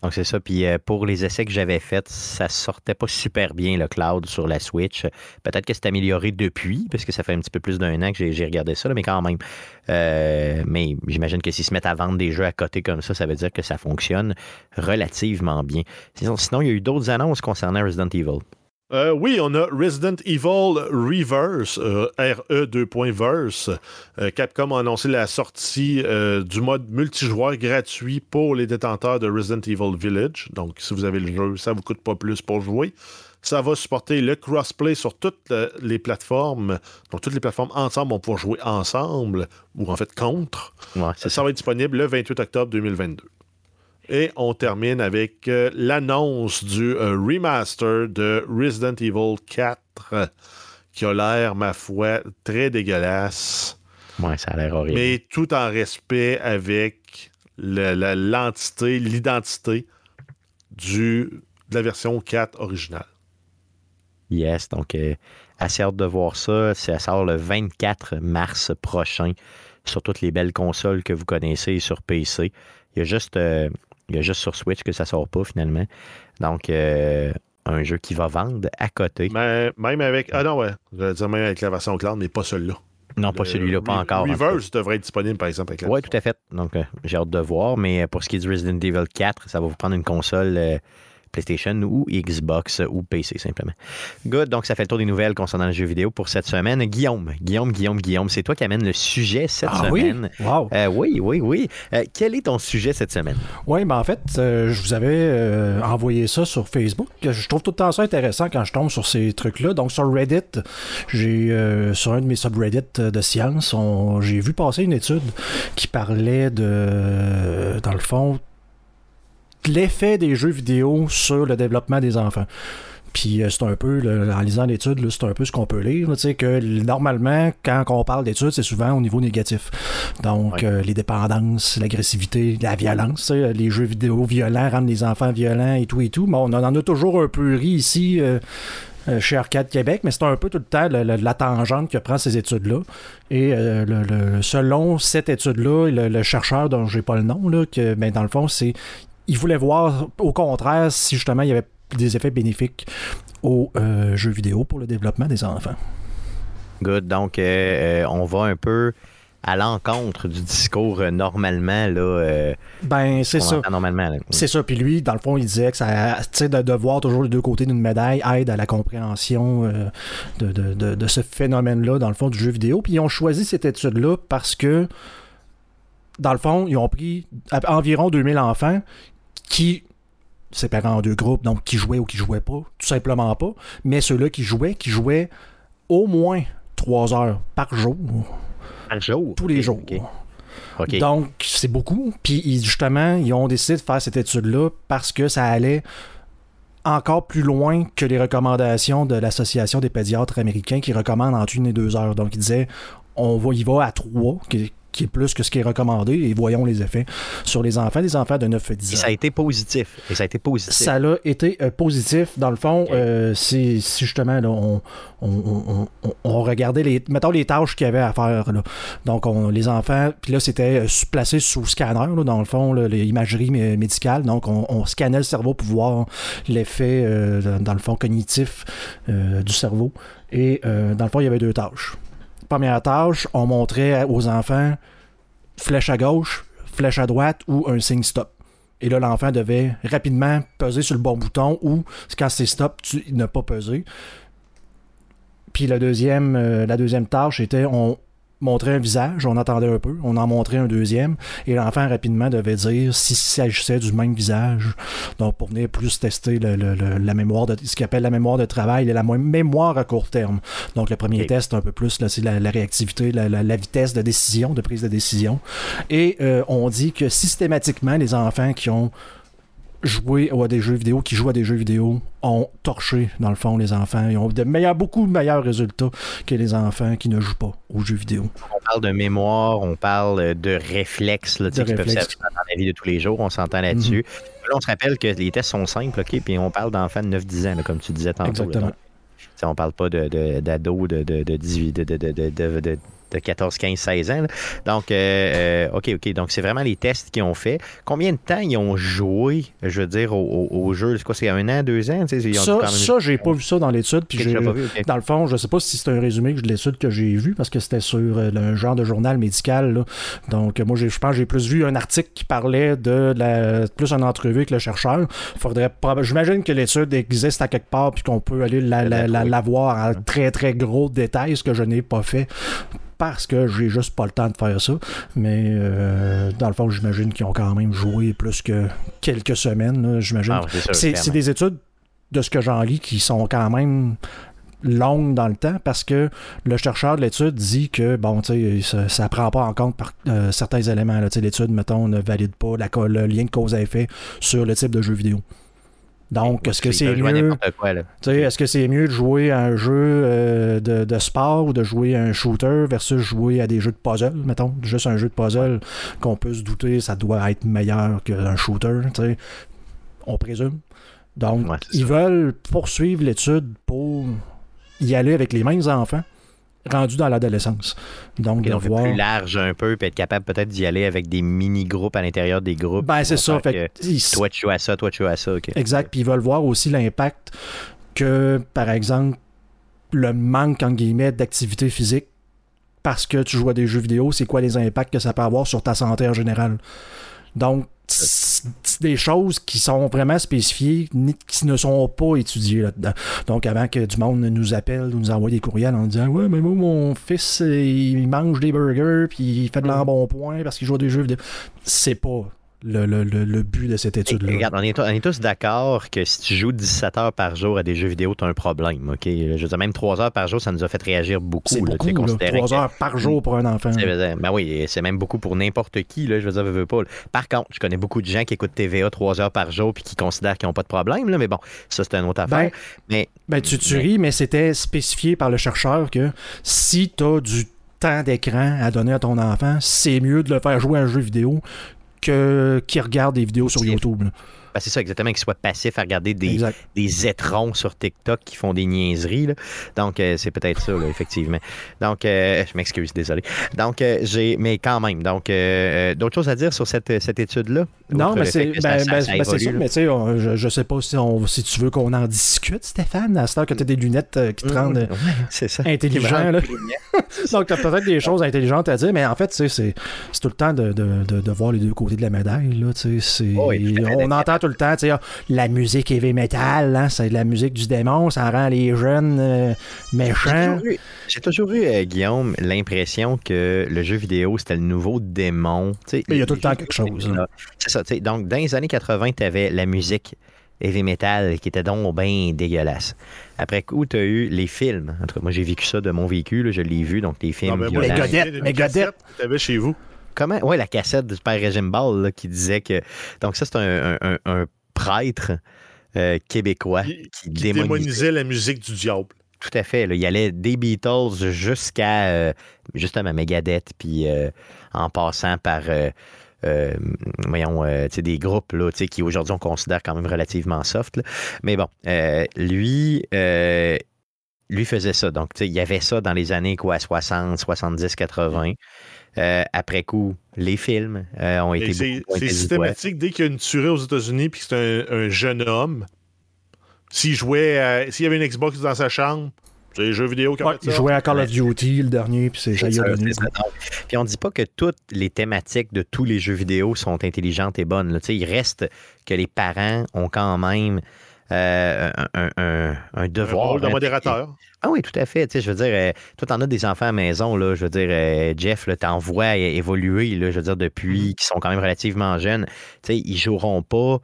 Donc, c'est ça. Puis euh, pour les essais que j'avais faits, ça sortait pas super bien le cloud sur la Switch. Peut-être que c'est amélioré depuis, parce que ça fait un petit peu plus d'un an que j'ai regardé ça, mais quand même. Euh, mais j'imagine que s'ils se mettent à vendre des jeux à côté comme ça, ça veut dire que ça fonctionne relativement bien. Sinon, il y a eu d'autres annonces concernant Resident Evil. Euh, oui, on a Resident Evil Reverse, euh, RE 2.verse. Euh, Capcom a annoncé la sortie du mode multijoueur gratuit pour les détenteurs de Resident Evil Village. Donc, si vous avez le jeu, ça ne vous coûte pas plus pour jouer. Ça va supporter le crossplay sur toutes les plateformes. Donc, toutes les plateformes ensemble vont pouvoir jouer ensemble, ou en fait contre. ça va être disponible le 28 octobre 2022. Et on termine avec euh, l'annonce du euh, remaster de Resident Evil 4, euh, qui a l'air, ma foi, très dégueulasse. Ouais, ça a l'air horrible. Mais tout en respect avec le- l'entité, l'identité du, de la version 4 originale. Yes, donc euh, assez hâte de voir ça. Ça sort le 24 mars prochain sur toutes les belles consoles que vous connaissez sur PC. Il y a juste, euh, il y a juste sur Switch que ça sort pas finalement. Donc, euh, un jeu qui va vendre à côté. Mais même avec. Ah non, ouais. Je vais dire même avec la version cloud, mais pas celui-là. Non, pas Le celui-là, pas Re- encore. en. Reverse devrait être disponible, par exemple, avec la Oui, tout à fait. Donc, euh, j'ai hâte de voir. Mais pour ce qui est du Resident Evil 4, ça va vous prendre une console euh, PlayStation ou Xbox ou PC simplement. Good. Donc, ça fait le tour des nouvelles concernant le jeu vidéo pour cette semaine. Guillaume, Guillaume, Guillaume, Guillaume, c'est toi qui amène le sujet cette Ah oui? semaine. Wow. Euh, oui, oui, oui. Euh, quel est ton sujet cette semaine? Oui, ben en fait, euh, je vous avais envoyé ça sur Facebook. Je trouve tout le temps ça intéressant quand je tombe sur ces trucs-là. Donc sur Reddit, j'ai sur un de mes subreddits de sciences, on- j'ai vu passer une étude qui parlait de, dans le fond, l'effet des jeux vidéo sur le développement des enfants. Puis euh, c'est un peu, en lisant l'étude, c'est un peu ce qu'on peut lire. Tu sais, que normalement, quand on parle d'études, c'est souvent au niveau négatif. Donc, Ouais. euh, les dépendances, l'agressivité, la violence, les jeux vidéo violents rendent les enfants violents et tout et tout. Mais on en a toujours un peu ri ici. euh, chez Arcade Québec, mais c'est un peu tout le temps le- le- la tangente que prend ces études-là. Et euh, le- selon cette étude-là, le, le chercheur dont j'ai pas le nom, là, que, ben, dans le fond, c'est il voulait voir au contraire si justement il y avait des effets bénéfiques aux euh, jeux vidéo pour le développement des enfants. Good. Donc, euh, euh, on va un peu à l'encontre du discours euh, normalement, là. euh, Ben, c'est ça. normalement. C'est ça. Puis lui, dans le fond, il disait que ça, de, de voir toujours les deux côtés d'une médaille aide à la compréhension euh, de, de- de- de ce phénomène-là, dans le fond, du jeu vidéo. Puis ils ont choisi cette étude-là parce que, dans le fond, ils ont pris environ 2000 enfants qui séparés en deux groupes, donc qui jouaient ou qui jouaient pas, tout simplement pas. Mais ceux-là qui jouaient, qui jouaient au moins 3 heures par jour, Par jour. tous les jours. Donc, c'est beaucoup. Puis, justement, ils ont décidé de faire cette étude-là parce que ça allait encore plus loin que les recommandations de l'Association des pédiatres américains qui recommandent entre une et deux heures. Donc, ils disaient, on va, y va à trois, qui, est plus que ce qui est recommandé, et voyons les effets sur les enfants, des enfants de 9 à 10 Et ans. ça a été positif. Et ça a été positif. Ça été euh, positif. Dans le fond, euh, si, si justement là, on, on, on- on- on regardait les, mettons les tâches qu'il y avait à faire. Là. Donc, on, les enfants, puis là, c'était euh, placé sous scanner, là, dans le fond, là, les imageries mé- médicales. Donc, on, scannait le cerveau pour voir l'effet, euh, dans, dans le fond, cognitif du cerveau. Et dans le fond, il y avait deux tâches. Première tâche, on montrait aux enfants flèche à gauche, flèche à droite ou un signe stop. Et là, l'enfant devait rapidement peser sur le bon bouton ou, quand c'est stop, tu ne pas peser. Puis la deuxième, euh, la deuxième tâche était on montrait un visage, on attendait un peu, on en montrait un deuxième, et l'enfant rapidement devait dire s'il s'agissait du même visage. Donc pour venir plus tester le- le- le- la mémoire de ce qu'il appelle la mémoire de travail et la mo- mémoire à court terme. Donc le premier test un peu plus, là, c'est la, la réactivité, la, la- la vitesse de décision, de prise de décision. Et euh, on dit que systématiquement, les enfants qui ont joué à des jeux vidéo, qui jouent à des jeux vidéo, ont torché, dans le fond, les enfants. Ils ont de meilleurs, beaucoup de meilleurs résultats que les enfants qui ne jouent pas aux jeux vidéo. On parle de mémoire, on parle de réflexes là, De qui peuvent réflexes. servir dans la vie de tous les jours. On s'entend là-dessus. Là, on se rappelle que les tests sont simples, OK? Puis on parle d'enfants de 9-10 ans, là, comme tu disais tantôt. là. Exactement. Sais, on parle pas d'ados de, de, de 18, de, de, de, de, de- de- de 14, 15, 16 ans. là. Donc, euh, euh, OK, OK. Donc, c'est vraiment les tests qu'ils ont fait. Combien de temps ils ont joué, je veux dire, au, au- au jeu? C'est quoi, c'est un an, deux ans? Ils ont Ça, quand même- ça j'ai pas vu ça dans l'étude. Puis. Dans le fond, je sais pas si c'est un résumé de l'étude que j'ai vu parce que c'était sur euh, un genre de journal médical. là. Donc, euh, moi, je pense que j'ai plus vu un article qui parlait de la, plus une entrevue avec le chercheur. Faudrait J'imagine que l'étude existe à quelque part puis qu'on peut aller la, la, la- la voir en très très gros détails, ce que je n'ai pas fait parce que j'ai juste pas le temps de faire ça. Mais euh, dans le fond, j'imagine qu'ils ont quand même joué plus que quelques semaines. J'imagine Ah, c'est des études de ce que j'en lis qui sont quand même longue dans le temps parce que le chercheur de l'étude dit que bon, tu sais, ça ne prend pas en compte par, euh, certains éléments. L'étude, mettons, ne valide pas la, le lien de cause à effet sur le type de jeu vidéo. Donc, est-ce que c'est mieux. Est-ce que c'est mieux de jouer à un jeu euh, de, sport ou de jouer à un shooter versus jouer à des jeux de puzzle, mettons? Juste un jeu de puzzle qu'on peut se douter, ça doit être meilleur qu'un shooter, on présume. Donc, ils veulent poursuivre l'étude pour y aller avec les mêmes enfants rendus dans l'adolescence. Donc, de voir... plus large un peu, puis être capable peut-être d'y aller avec des mini-groupes à l'intérieur des groupes. Ben, c'est ça. Fait Toi, tu joues à ça, toi, tu joues à ça. Exact. Puis ils veulent voir aussi l'impact que, par exemple, le manque, en guillemets, d'activité physique parce que tu joues à des jeux vidéo, c'est quoi les impacts que ça peut avoir sur ta santé en général. Donc, des choses qui sont vraiment spécifiées, qui ne sont pas étudiées là-dedans. Donc, avant que du monde nous appelle ou nous envoie des courriels en disant Ouais, mais moi, mon fils, il mange des burgers, puis il fait de l'embonpoint parce qu'il joue à des jeux vidéo. C'est pas le, le, le, but de cette étude-là. Regarde, on est, tous d'accord que si tu joues 17 heures par jour à des jeux vidéo, tu as un problème. OK? Je veux dire, même 3 heures par jour, ça nous a fait réagir beaucoup. C'est beaucoup, 3 heures par jour pour un enfant. Ben oui, c'est même beaucoup pour n'importe qui. Là, je veux dire, veux pas. Par contre, je connais beaucoup de gens qui écoutent TVA 3 heures par jour puis qui considèrent qu'ils n'ont pas de problème. Là, mais bon, ça, c'est une autre affaire. Ben, mais, ben, tu, tu ris, mais c'était spécifié par le chercheur que si tu as du temps d'écran à donner à ton enfant, c'est mieux de le faire jouer à un jeu vidéo que, qui regardent des vidéos sur YouTube. Ben, c'est ça, exactement, qu'ils soient passifs à regarder des, des étrons sur TikTok qui font des niaiseries. Donc, euh, c'est peut-être ça, effectivement. Donc, euh, je m'excuse, désolé. Donc, euh, j'ai. Mais quand même, donc, d'autres choses à dire sur cette, cette étude-là? Non, mais c'est ben, ben, ça, mais tu sais, je, je sais pas si, on, si tu veux qu'on en discute, Stéphane, à ce que tu as des lunettes qui te rendent intelligent. (laughs) donc, tu as peut-être des choses intelligentes à dire, mais en fait, c'est tout le temps de, de, de, voir les deux côtés de la médaille. Là, on entend tout le temps, tu sais, la musique heavy metal, hein, c'est de la musique du démon, ça rend les jeunes euh, méchants. J'ai toujours eu, euh, Guillaume, l'impression que le jeu vidéo, c'était le nouveau démon. Mais il y a tout le temps quelque chose. Hein. C'est ça, donc dans les années 80, tu avais la musique heavy metal qui était donc bien dégueulasse. Après coup, tu as eu les films. En tout cas, moi, j'ai vécu ça de mon véhicule, je l'ai vu, donc les films. Non, mais mais Godette. Tu avais chez vous. Comment? Oui, la cassette du père Régime Ball qui disait que. Donc, ça, c'est un, prêtre euh, québécois qui, démonisait la musique du diable. Tout à fait. Il y allait des Beatles jusqu'à euh, justement Megadeth, puis euh, en passant par voyons, des groupes là, qui aujourd'hui on considère quand même relativement soft. Mais bon, lui, lui faisait ça. Donc, il y avait ça dans les années quoi, 60, 70, 80. Euh, après coup, les films euh, ont été. C'est systématique. Dès qu'il y a une tuerie aux États-Unis puis que c'est un, jeune homme, s'il jouait, s'il y avait une Xbox dans sa chambre, c'est les jeux vidéo ouais, Il jouait à Call of Duty le dernier, puis c'est. Puis on dit pas que toutes les thématiques de tous les jeux vidéo sont intelligentes et bonnes. Là. Il reste que les parents ont quand même euh, un, devoir. Un rôle de modérateur. Ah oui, tout à fait. je veux dire, euh, toi, t'en as des enfants à la maison, là, je veux dire, euh, Jeff, t'en vois évoluer, là, je veux dire, depuis mm-hmm. qu'ils sont quand même relativement jeunes. Tu sais, ils joueront pas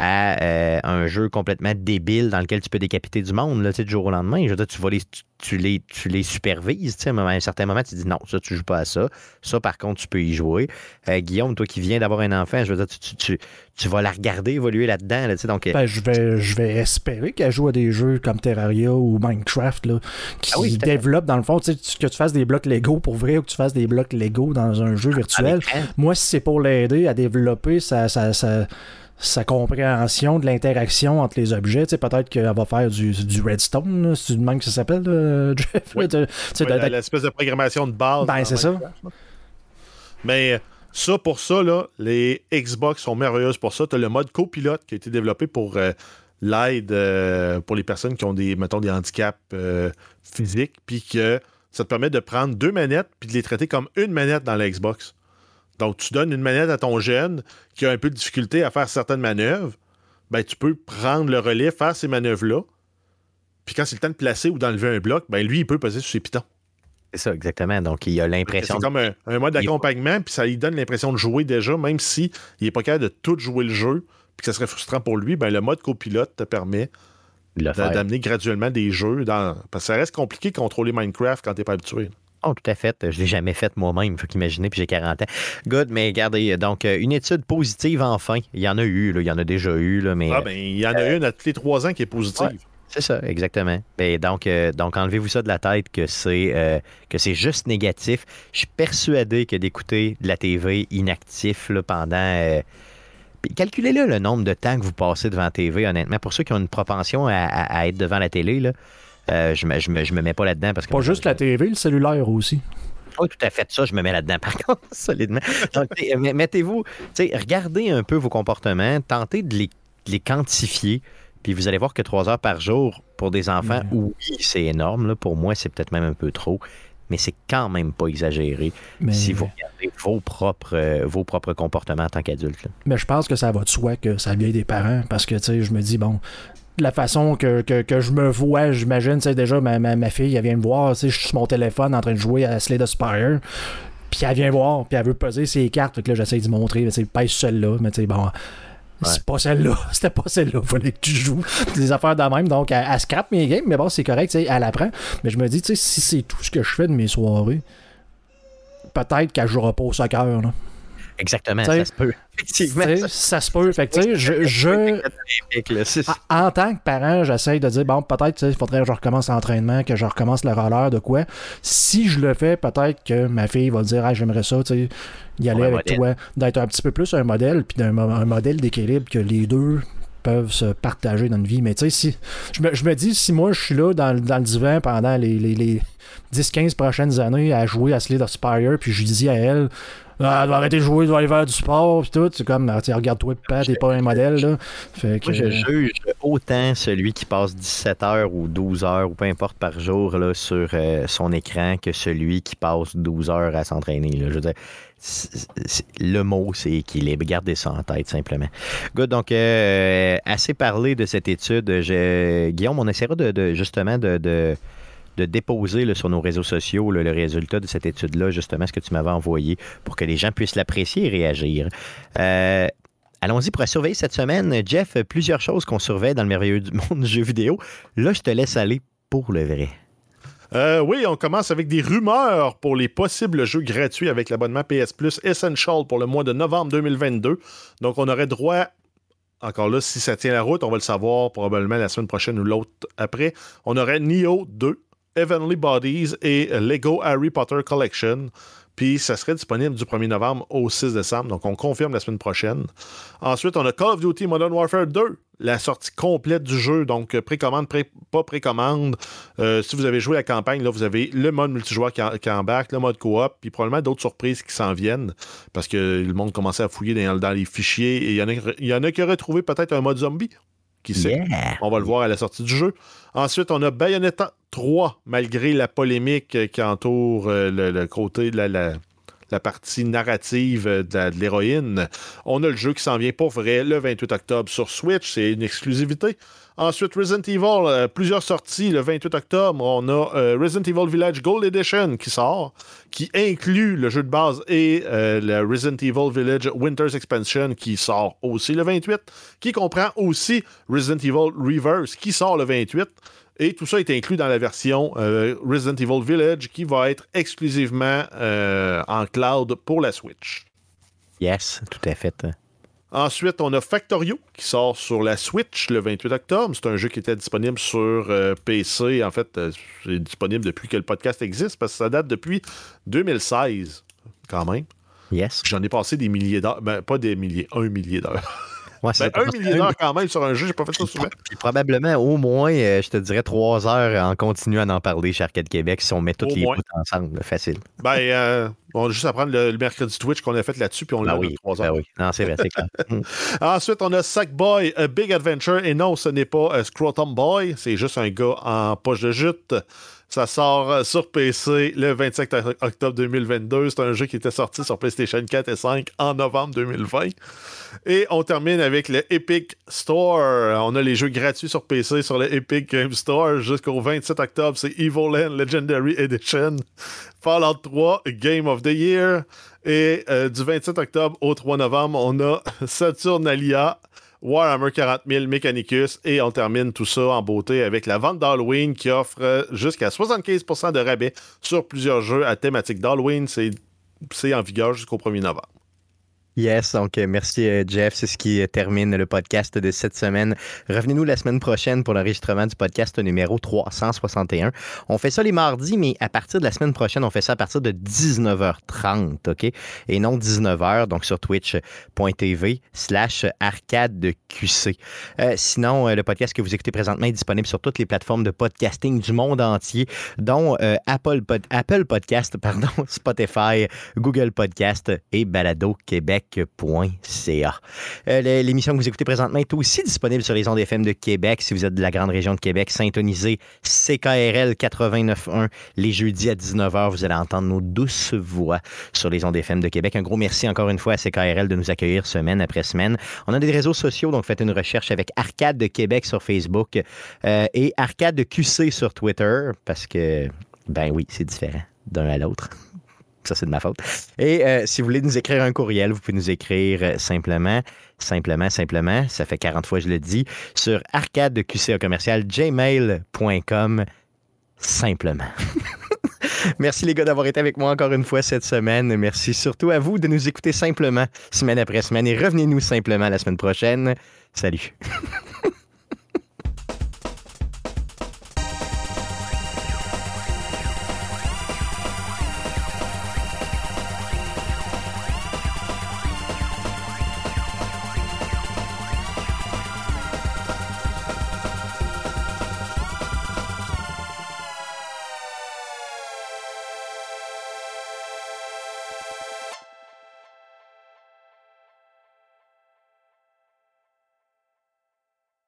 à euh, un jeu complètement débile dans lequel tu peux décapiter du monde là, du jour au lendemain. Je veux dire, tu, vas les, tu, les, tu les supervises. À un certain moment, tu dis non, ça, tu joues pas à ça. Ça, par contre, tu peux y jouer. Euh, Guillaume, toi qui viens d'avoir un enfant, je veux dire, tu, tu, tu vas la regarder évoluer là-dedans. Là, donc, ben, je, vais, je vais espérer qu'elle joue à des jeux comme Terraria ou Minecraft là, qui ah développent, dans le fond, que tu fasses des blocs Lego pour vrai ou que tu fasses des blocs Lego dans un jeu virtuel. Moi, si c'est pour l'aider à développer ça, ça, ça sa compréhension de l'interaction entre les objets. Tu sais, peut-être qu'elle va faire du, du redstone, c'est du même que ça s'appelle, Jeff. L'espèce de programmation de base. Ben, c'est ça. Mais ça, pour ça, là, les Xbox sont merveilleuses pour ça. Tu as le mode copilote qui a été développé pour euh, l'aide euh, pour les personnes qui ont des, mettons, des handicaps euh, physiques, puis que ça te permet de prendre deux manettes puis de les traiter comme une manette dans la Xbox. Donc, tu donnes une manette à ton jeune qui a un peu de difficulté à faire certaines manœuvres. Ben, tu peux prendre le relais, faire ces manœuvres-là. Puis quand c'est le temps de placer ou d'enlever un bloc, ben lui, il peut poser sur ses pitons. C'est ça, exactement. Donc, il a l'impression. C'est comme un, mode d'accompagnement, puis ça lui donne l'impression de jouer déjà, même si il n'est pas capable de tout jouer le jeu, puis que ça serait frustrant pour lui. Ben, le mode copilote te permet d'amener graduellement des jeux. Dans... Parce que ça reste compliqué de contrôler Minecraft quand tu n'es pas habitué. Oh, tout à fait. Je ne l'ai jamais fait moi-même, il faut qu'imaginer, puis j'ai 40 ans. Good, mais regardez, donc, euh, une étude positive enfin. Il y en a eu, il y en a déjà eu, là, mais. Ah, ben, il y en a une à tous les trois ans qui est positive. c'est ça, exactement. Et ben, donc, euh, donc enlevez-vous ça de la tête que c'est euh, que c'est juste négatif. Je suis persuadé que d'écouter de la TV inactif là, pendant. calculez-le le nombre de temps que vous passez devant la TV, honnêtement. Pour ceux qui ont une propension à, à être devant la télé, là, euh, je, me, je, me, mets pas là-dedans parce que. Pas juste la TV, le cellulaire aussi. Oui, tout à fait. Ça, je me mets là-dedans, (laughs) par contre, solidement. Donc, mettez-vous, regardez un peu vos comportements, tentez de les, quantifier, puis vous allez voir que trois heures par jour pour des enfants, oui, c'est énorme. Pour moi, c'est peut-être même un peu trop, mais c'est quand même pas exagéré si vous regardez vos propres, euh, vos propres comportements en tant qu'adulte. Mais je pense que ça va de soi que ça vient des parents, parce que, tu sais, je me dis, bon, la façon que, je me vois, j'imagine, tu sais, déjà, ma, ma, fille, elle vient me voir, tu sais, je suis sur mon téléphone en train de jouer à Slade Spire, puis elle vient voir, puis elle veut peser ses cartes, que là, j'essaie de montrer, tu pèse celle-là, mais tu sais, bon... C'est pas celle-là, (laughs) c'était pas celle-là, fallait que tu joues des affaires de même. Donc, elle, elle scrape mes games, mais bon, c'est correct, elle apprend. Mais je me dis, tu sais, si c'est tout ce que je fais de mes soirées, peut-être qu'elle jouera pas au soccer, là. Exactement, ça se peut. Effectivement. Ça, se peut. Fait que, je, je en, tant que parent, j'essaye de dire bon, peut-être il faudrait que je recommence l'entraînement, que je recommence le roller, de quoi. Si je le fais, peut-être que ma fille va dire ah, j'aimerais ça, tu sais, y aller avec toi, d'être un petit peu plus un modèle, puis d'un un modèle d'équilibre que les deux peuvent se partager dans une vie. Mais tu sais, si je me, je me, dis, si moi je suis là dans, dans le divan pendant les, les, les 10-15 prochaines années à jouer à Slade of Spire, puis je dis à elle, ah, doit arrêter de jouer, doit aller faire du sport, puis tout. C'est comme, ah, regarde-toi, pas, t'es pas un modèle, là. Fait que, Moi, je juge autant celui qui passe 17 heures ou 12 heures, ou peu importe par jour, là, sur euh, son écran, que celui qui passe 12 heures à s'entraîner. Je veux dire, le mot, c'est équilibre. Gardez ça en tête, simplement. Good. Donc, euh, assez parlé de cette étude. Guillaume, on essaiera de, justement de de déposer sur nos réseaux sociaux le résultat de cette étude-là, justement, ce que tu m'avais envoyé, pour que les gens puissent l'apprécier et réagir. Euh, allons-y pour surveiller cette semaine. Jeff, plusieurs choses qu'on surveille dans le merveilleux (laughs) monde du jeu vidéo. Là, je te laisse aller pour le vrai. Euh, oui, on commence avec des rumeurs pour les possibles jeux gratuits avec l'abonnement PS Plus Essential pour le mois de novembre 2022. Donc, on aurait droit encore là, si ça tient la route, on va le savoir probablement la semaine prochaine ou l'autre après. On aurait Nioh 2 Heavenly Bodies et Lego Harry Potter Collection. Puis ça serait disponible du 1er novembre au 6 décembre. Donc on confirme la semaine prochaine. Ensuite, on a Call of Duty Modern Warfare 2, la sortie complète du jeu. Donc précommande, pas précommande. Euh, si vous avez joué la campagne, là, vous avez le mode multijoueur qui, embarque, le mode coop, puis probablement d'autres surprises qui s'en viennent. Parce que le monde commençait à fouiller dans, les fichiers. Et il y, en a, il y en a qui auraient trouvé peut-être un mode zombie. Qui sait? On va le voir à la sortie du jeu. Ensuite, on a Bayonetta 3, malgré la polémique qui entoure euh, le, côté de la, partie narrative de, l'héroïne. On a le jeu qui s'en vient pour vrai le 28 octobre sur Switch. C'est une exclusivité. Ensuite, Resident Evil, euh, plusieurs sorties le 28 octobre. On a euh, Resident Evil Village Gold Edition qui sort, qui inclut le jeu de base et euh, le Resident Evil Village Winter's Expansion qui sort aussi le 28, qui comprend aussi Resident Evil Reverse qui sort le 28. Et tout ça est inclus dans la version Resident Evil Village qui va être exclusivement en cloud pour la Switch. Yes, tout à fait. Ensuite, on a Factorio qui sort sur la Switch le 28 octobre. C'est un jeu qui était disponible sur euh, PC. En fait, euh, c'est disponible depuis que le podcast existe parce que ça date depuis 2016, quand même. Yes. J'en ai passé des milliers d'heures. Ben, pas des milliers, un millier d'heures. Ouais, ben, un millier d'heures quand même sur un jeu, j'ai pas fait ça souvent. Puis probablement au moins, euh, je te dirais trois heures en continuant d'en parler chez Arcade Québec si on met toutes les bouts ensemble. Facile. Ben, euh, on va juste apprendre le, mercredi Twitch qu'on a fait là-dessus, puis on l'a ben oui, trois ben heures. oui. Non, c'est vrai, c'est clair. (laughs) Mm. Ensuite, on a Sackboy, A Big Adventure. Et non, ce n'est pas un Scrotum Boy, c'est juste un gars en poche de jute. Ça sort euh, sur PC le 25 octobre 2022. C'est un jeu qui était sorti sur PlayStation 4 et 5 en novembre 2020. Et on termine avec le Epic Store. On a les jeux gratuits sur PC sur le Epic Game Store jusqu'au 27 octobre. C'est Evil Land Legendary Edition, Fallout 3 Game of the Year. Et euh, du 27 octobre au 3 novembre, on a Saturnalia Warhammer 40 000 Mechanicus. Et on termine tout ça en beauté avec la vente d'Halloween qui offre jusqu'à 75% de rabais sur plusieurs jeux à thématique d'Halloween. C'est en vigueur jusqu'au 1er novembre. Yes, donc euh, merci euh, Jeff. C'est ce qui euh, termine le podcast de cette semaine. Revenez-nous la semaine prochaine pour l'enregistrement du podcast numéro 361. On fait ça les mardis, mais à partir de la semaine prochaine, on fait ça à partir de 19h30, OK? Et non 19h, donc sur twitch.tv slash arcade de QC. sinon, le podcast que vous écoutez présentement est disponible sur toutes les plateformes de podcasting du monde entier, dont Apple, Apple Podcast, (laughs) pardon, Spotify, Google Podcast et Balado Québec. Euh, l'émission que vous écoutez présentement est aussi disponible sur les ondes FM de Québec. Si vous êtes de la grande région de Québec, syntonisez CKRL 89.1 les jeudis à 19h. Vous allez entendre nos douces voix sur les ondes FM de Québec. Un gros merci encore une fois à CKRL de nous accueillir semaine après semaine. On a des réseaux sociaux, donc faites une recherche avec Arcade de Québec sur Facebook euh, et Arcade de QC sur Twitter parce que, ben oui, c'est différent d'un à l'autre. Ça, c'est de ma faute. Et euh, si vous voulez nous écrire un courriel, vous pouvez nous écrire euh, simplement, simplement, simplement, ça fait 40 fois que je le dis, sur arcade de QCA commercial, gmail.com, simplement. (laughs) Merci les gars d'avoir été avec moi encore une fois cette semaine. Merci surtout à vous de nous écouter simplement semaine après semaine et revenez-nous simplement la semaine prochaine. Salut. (laughs)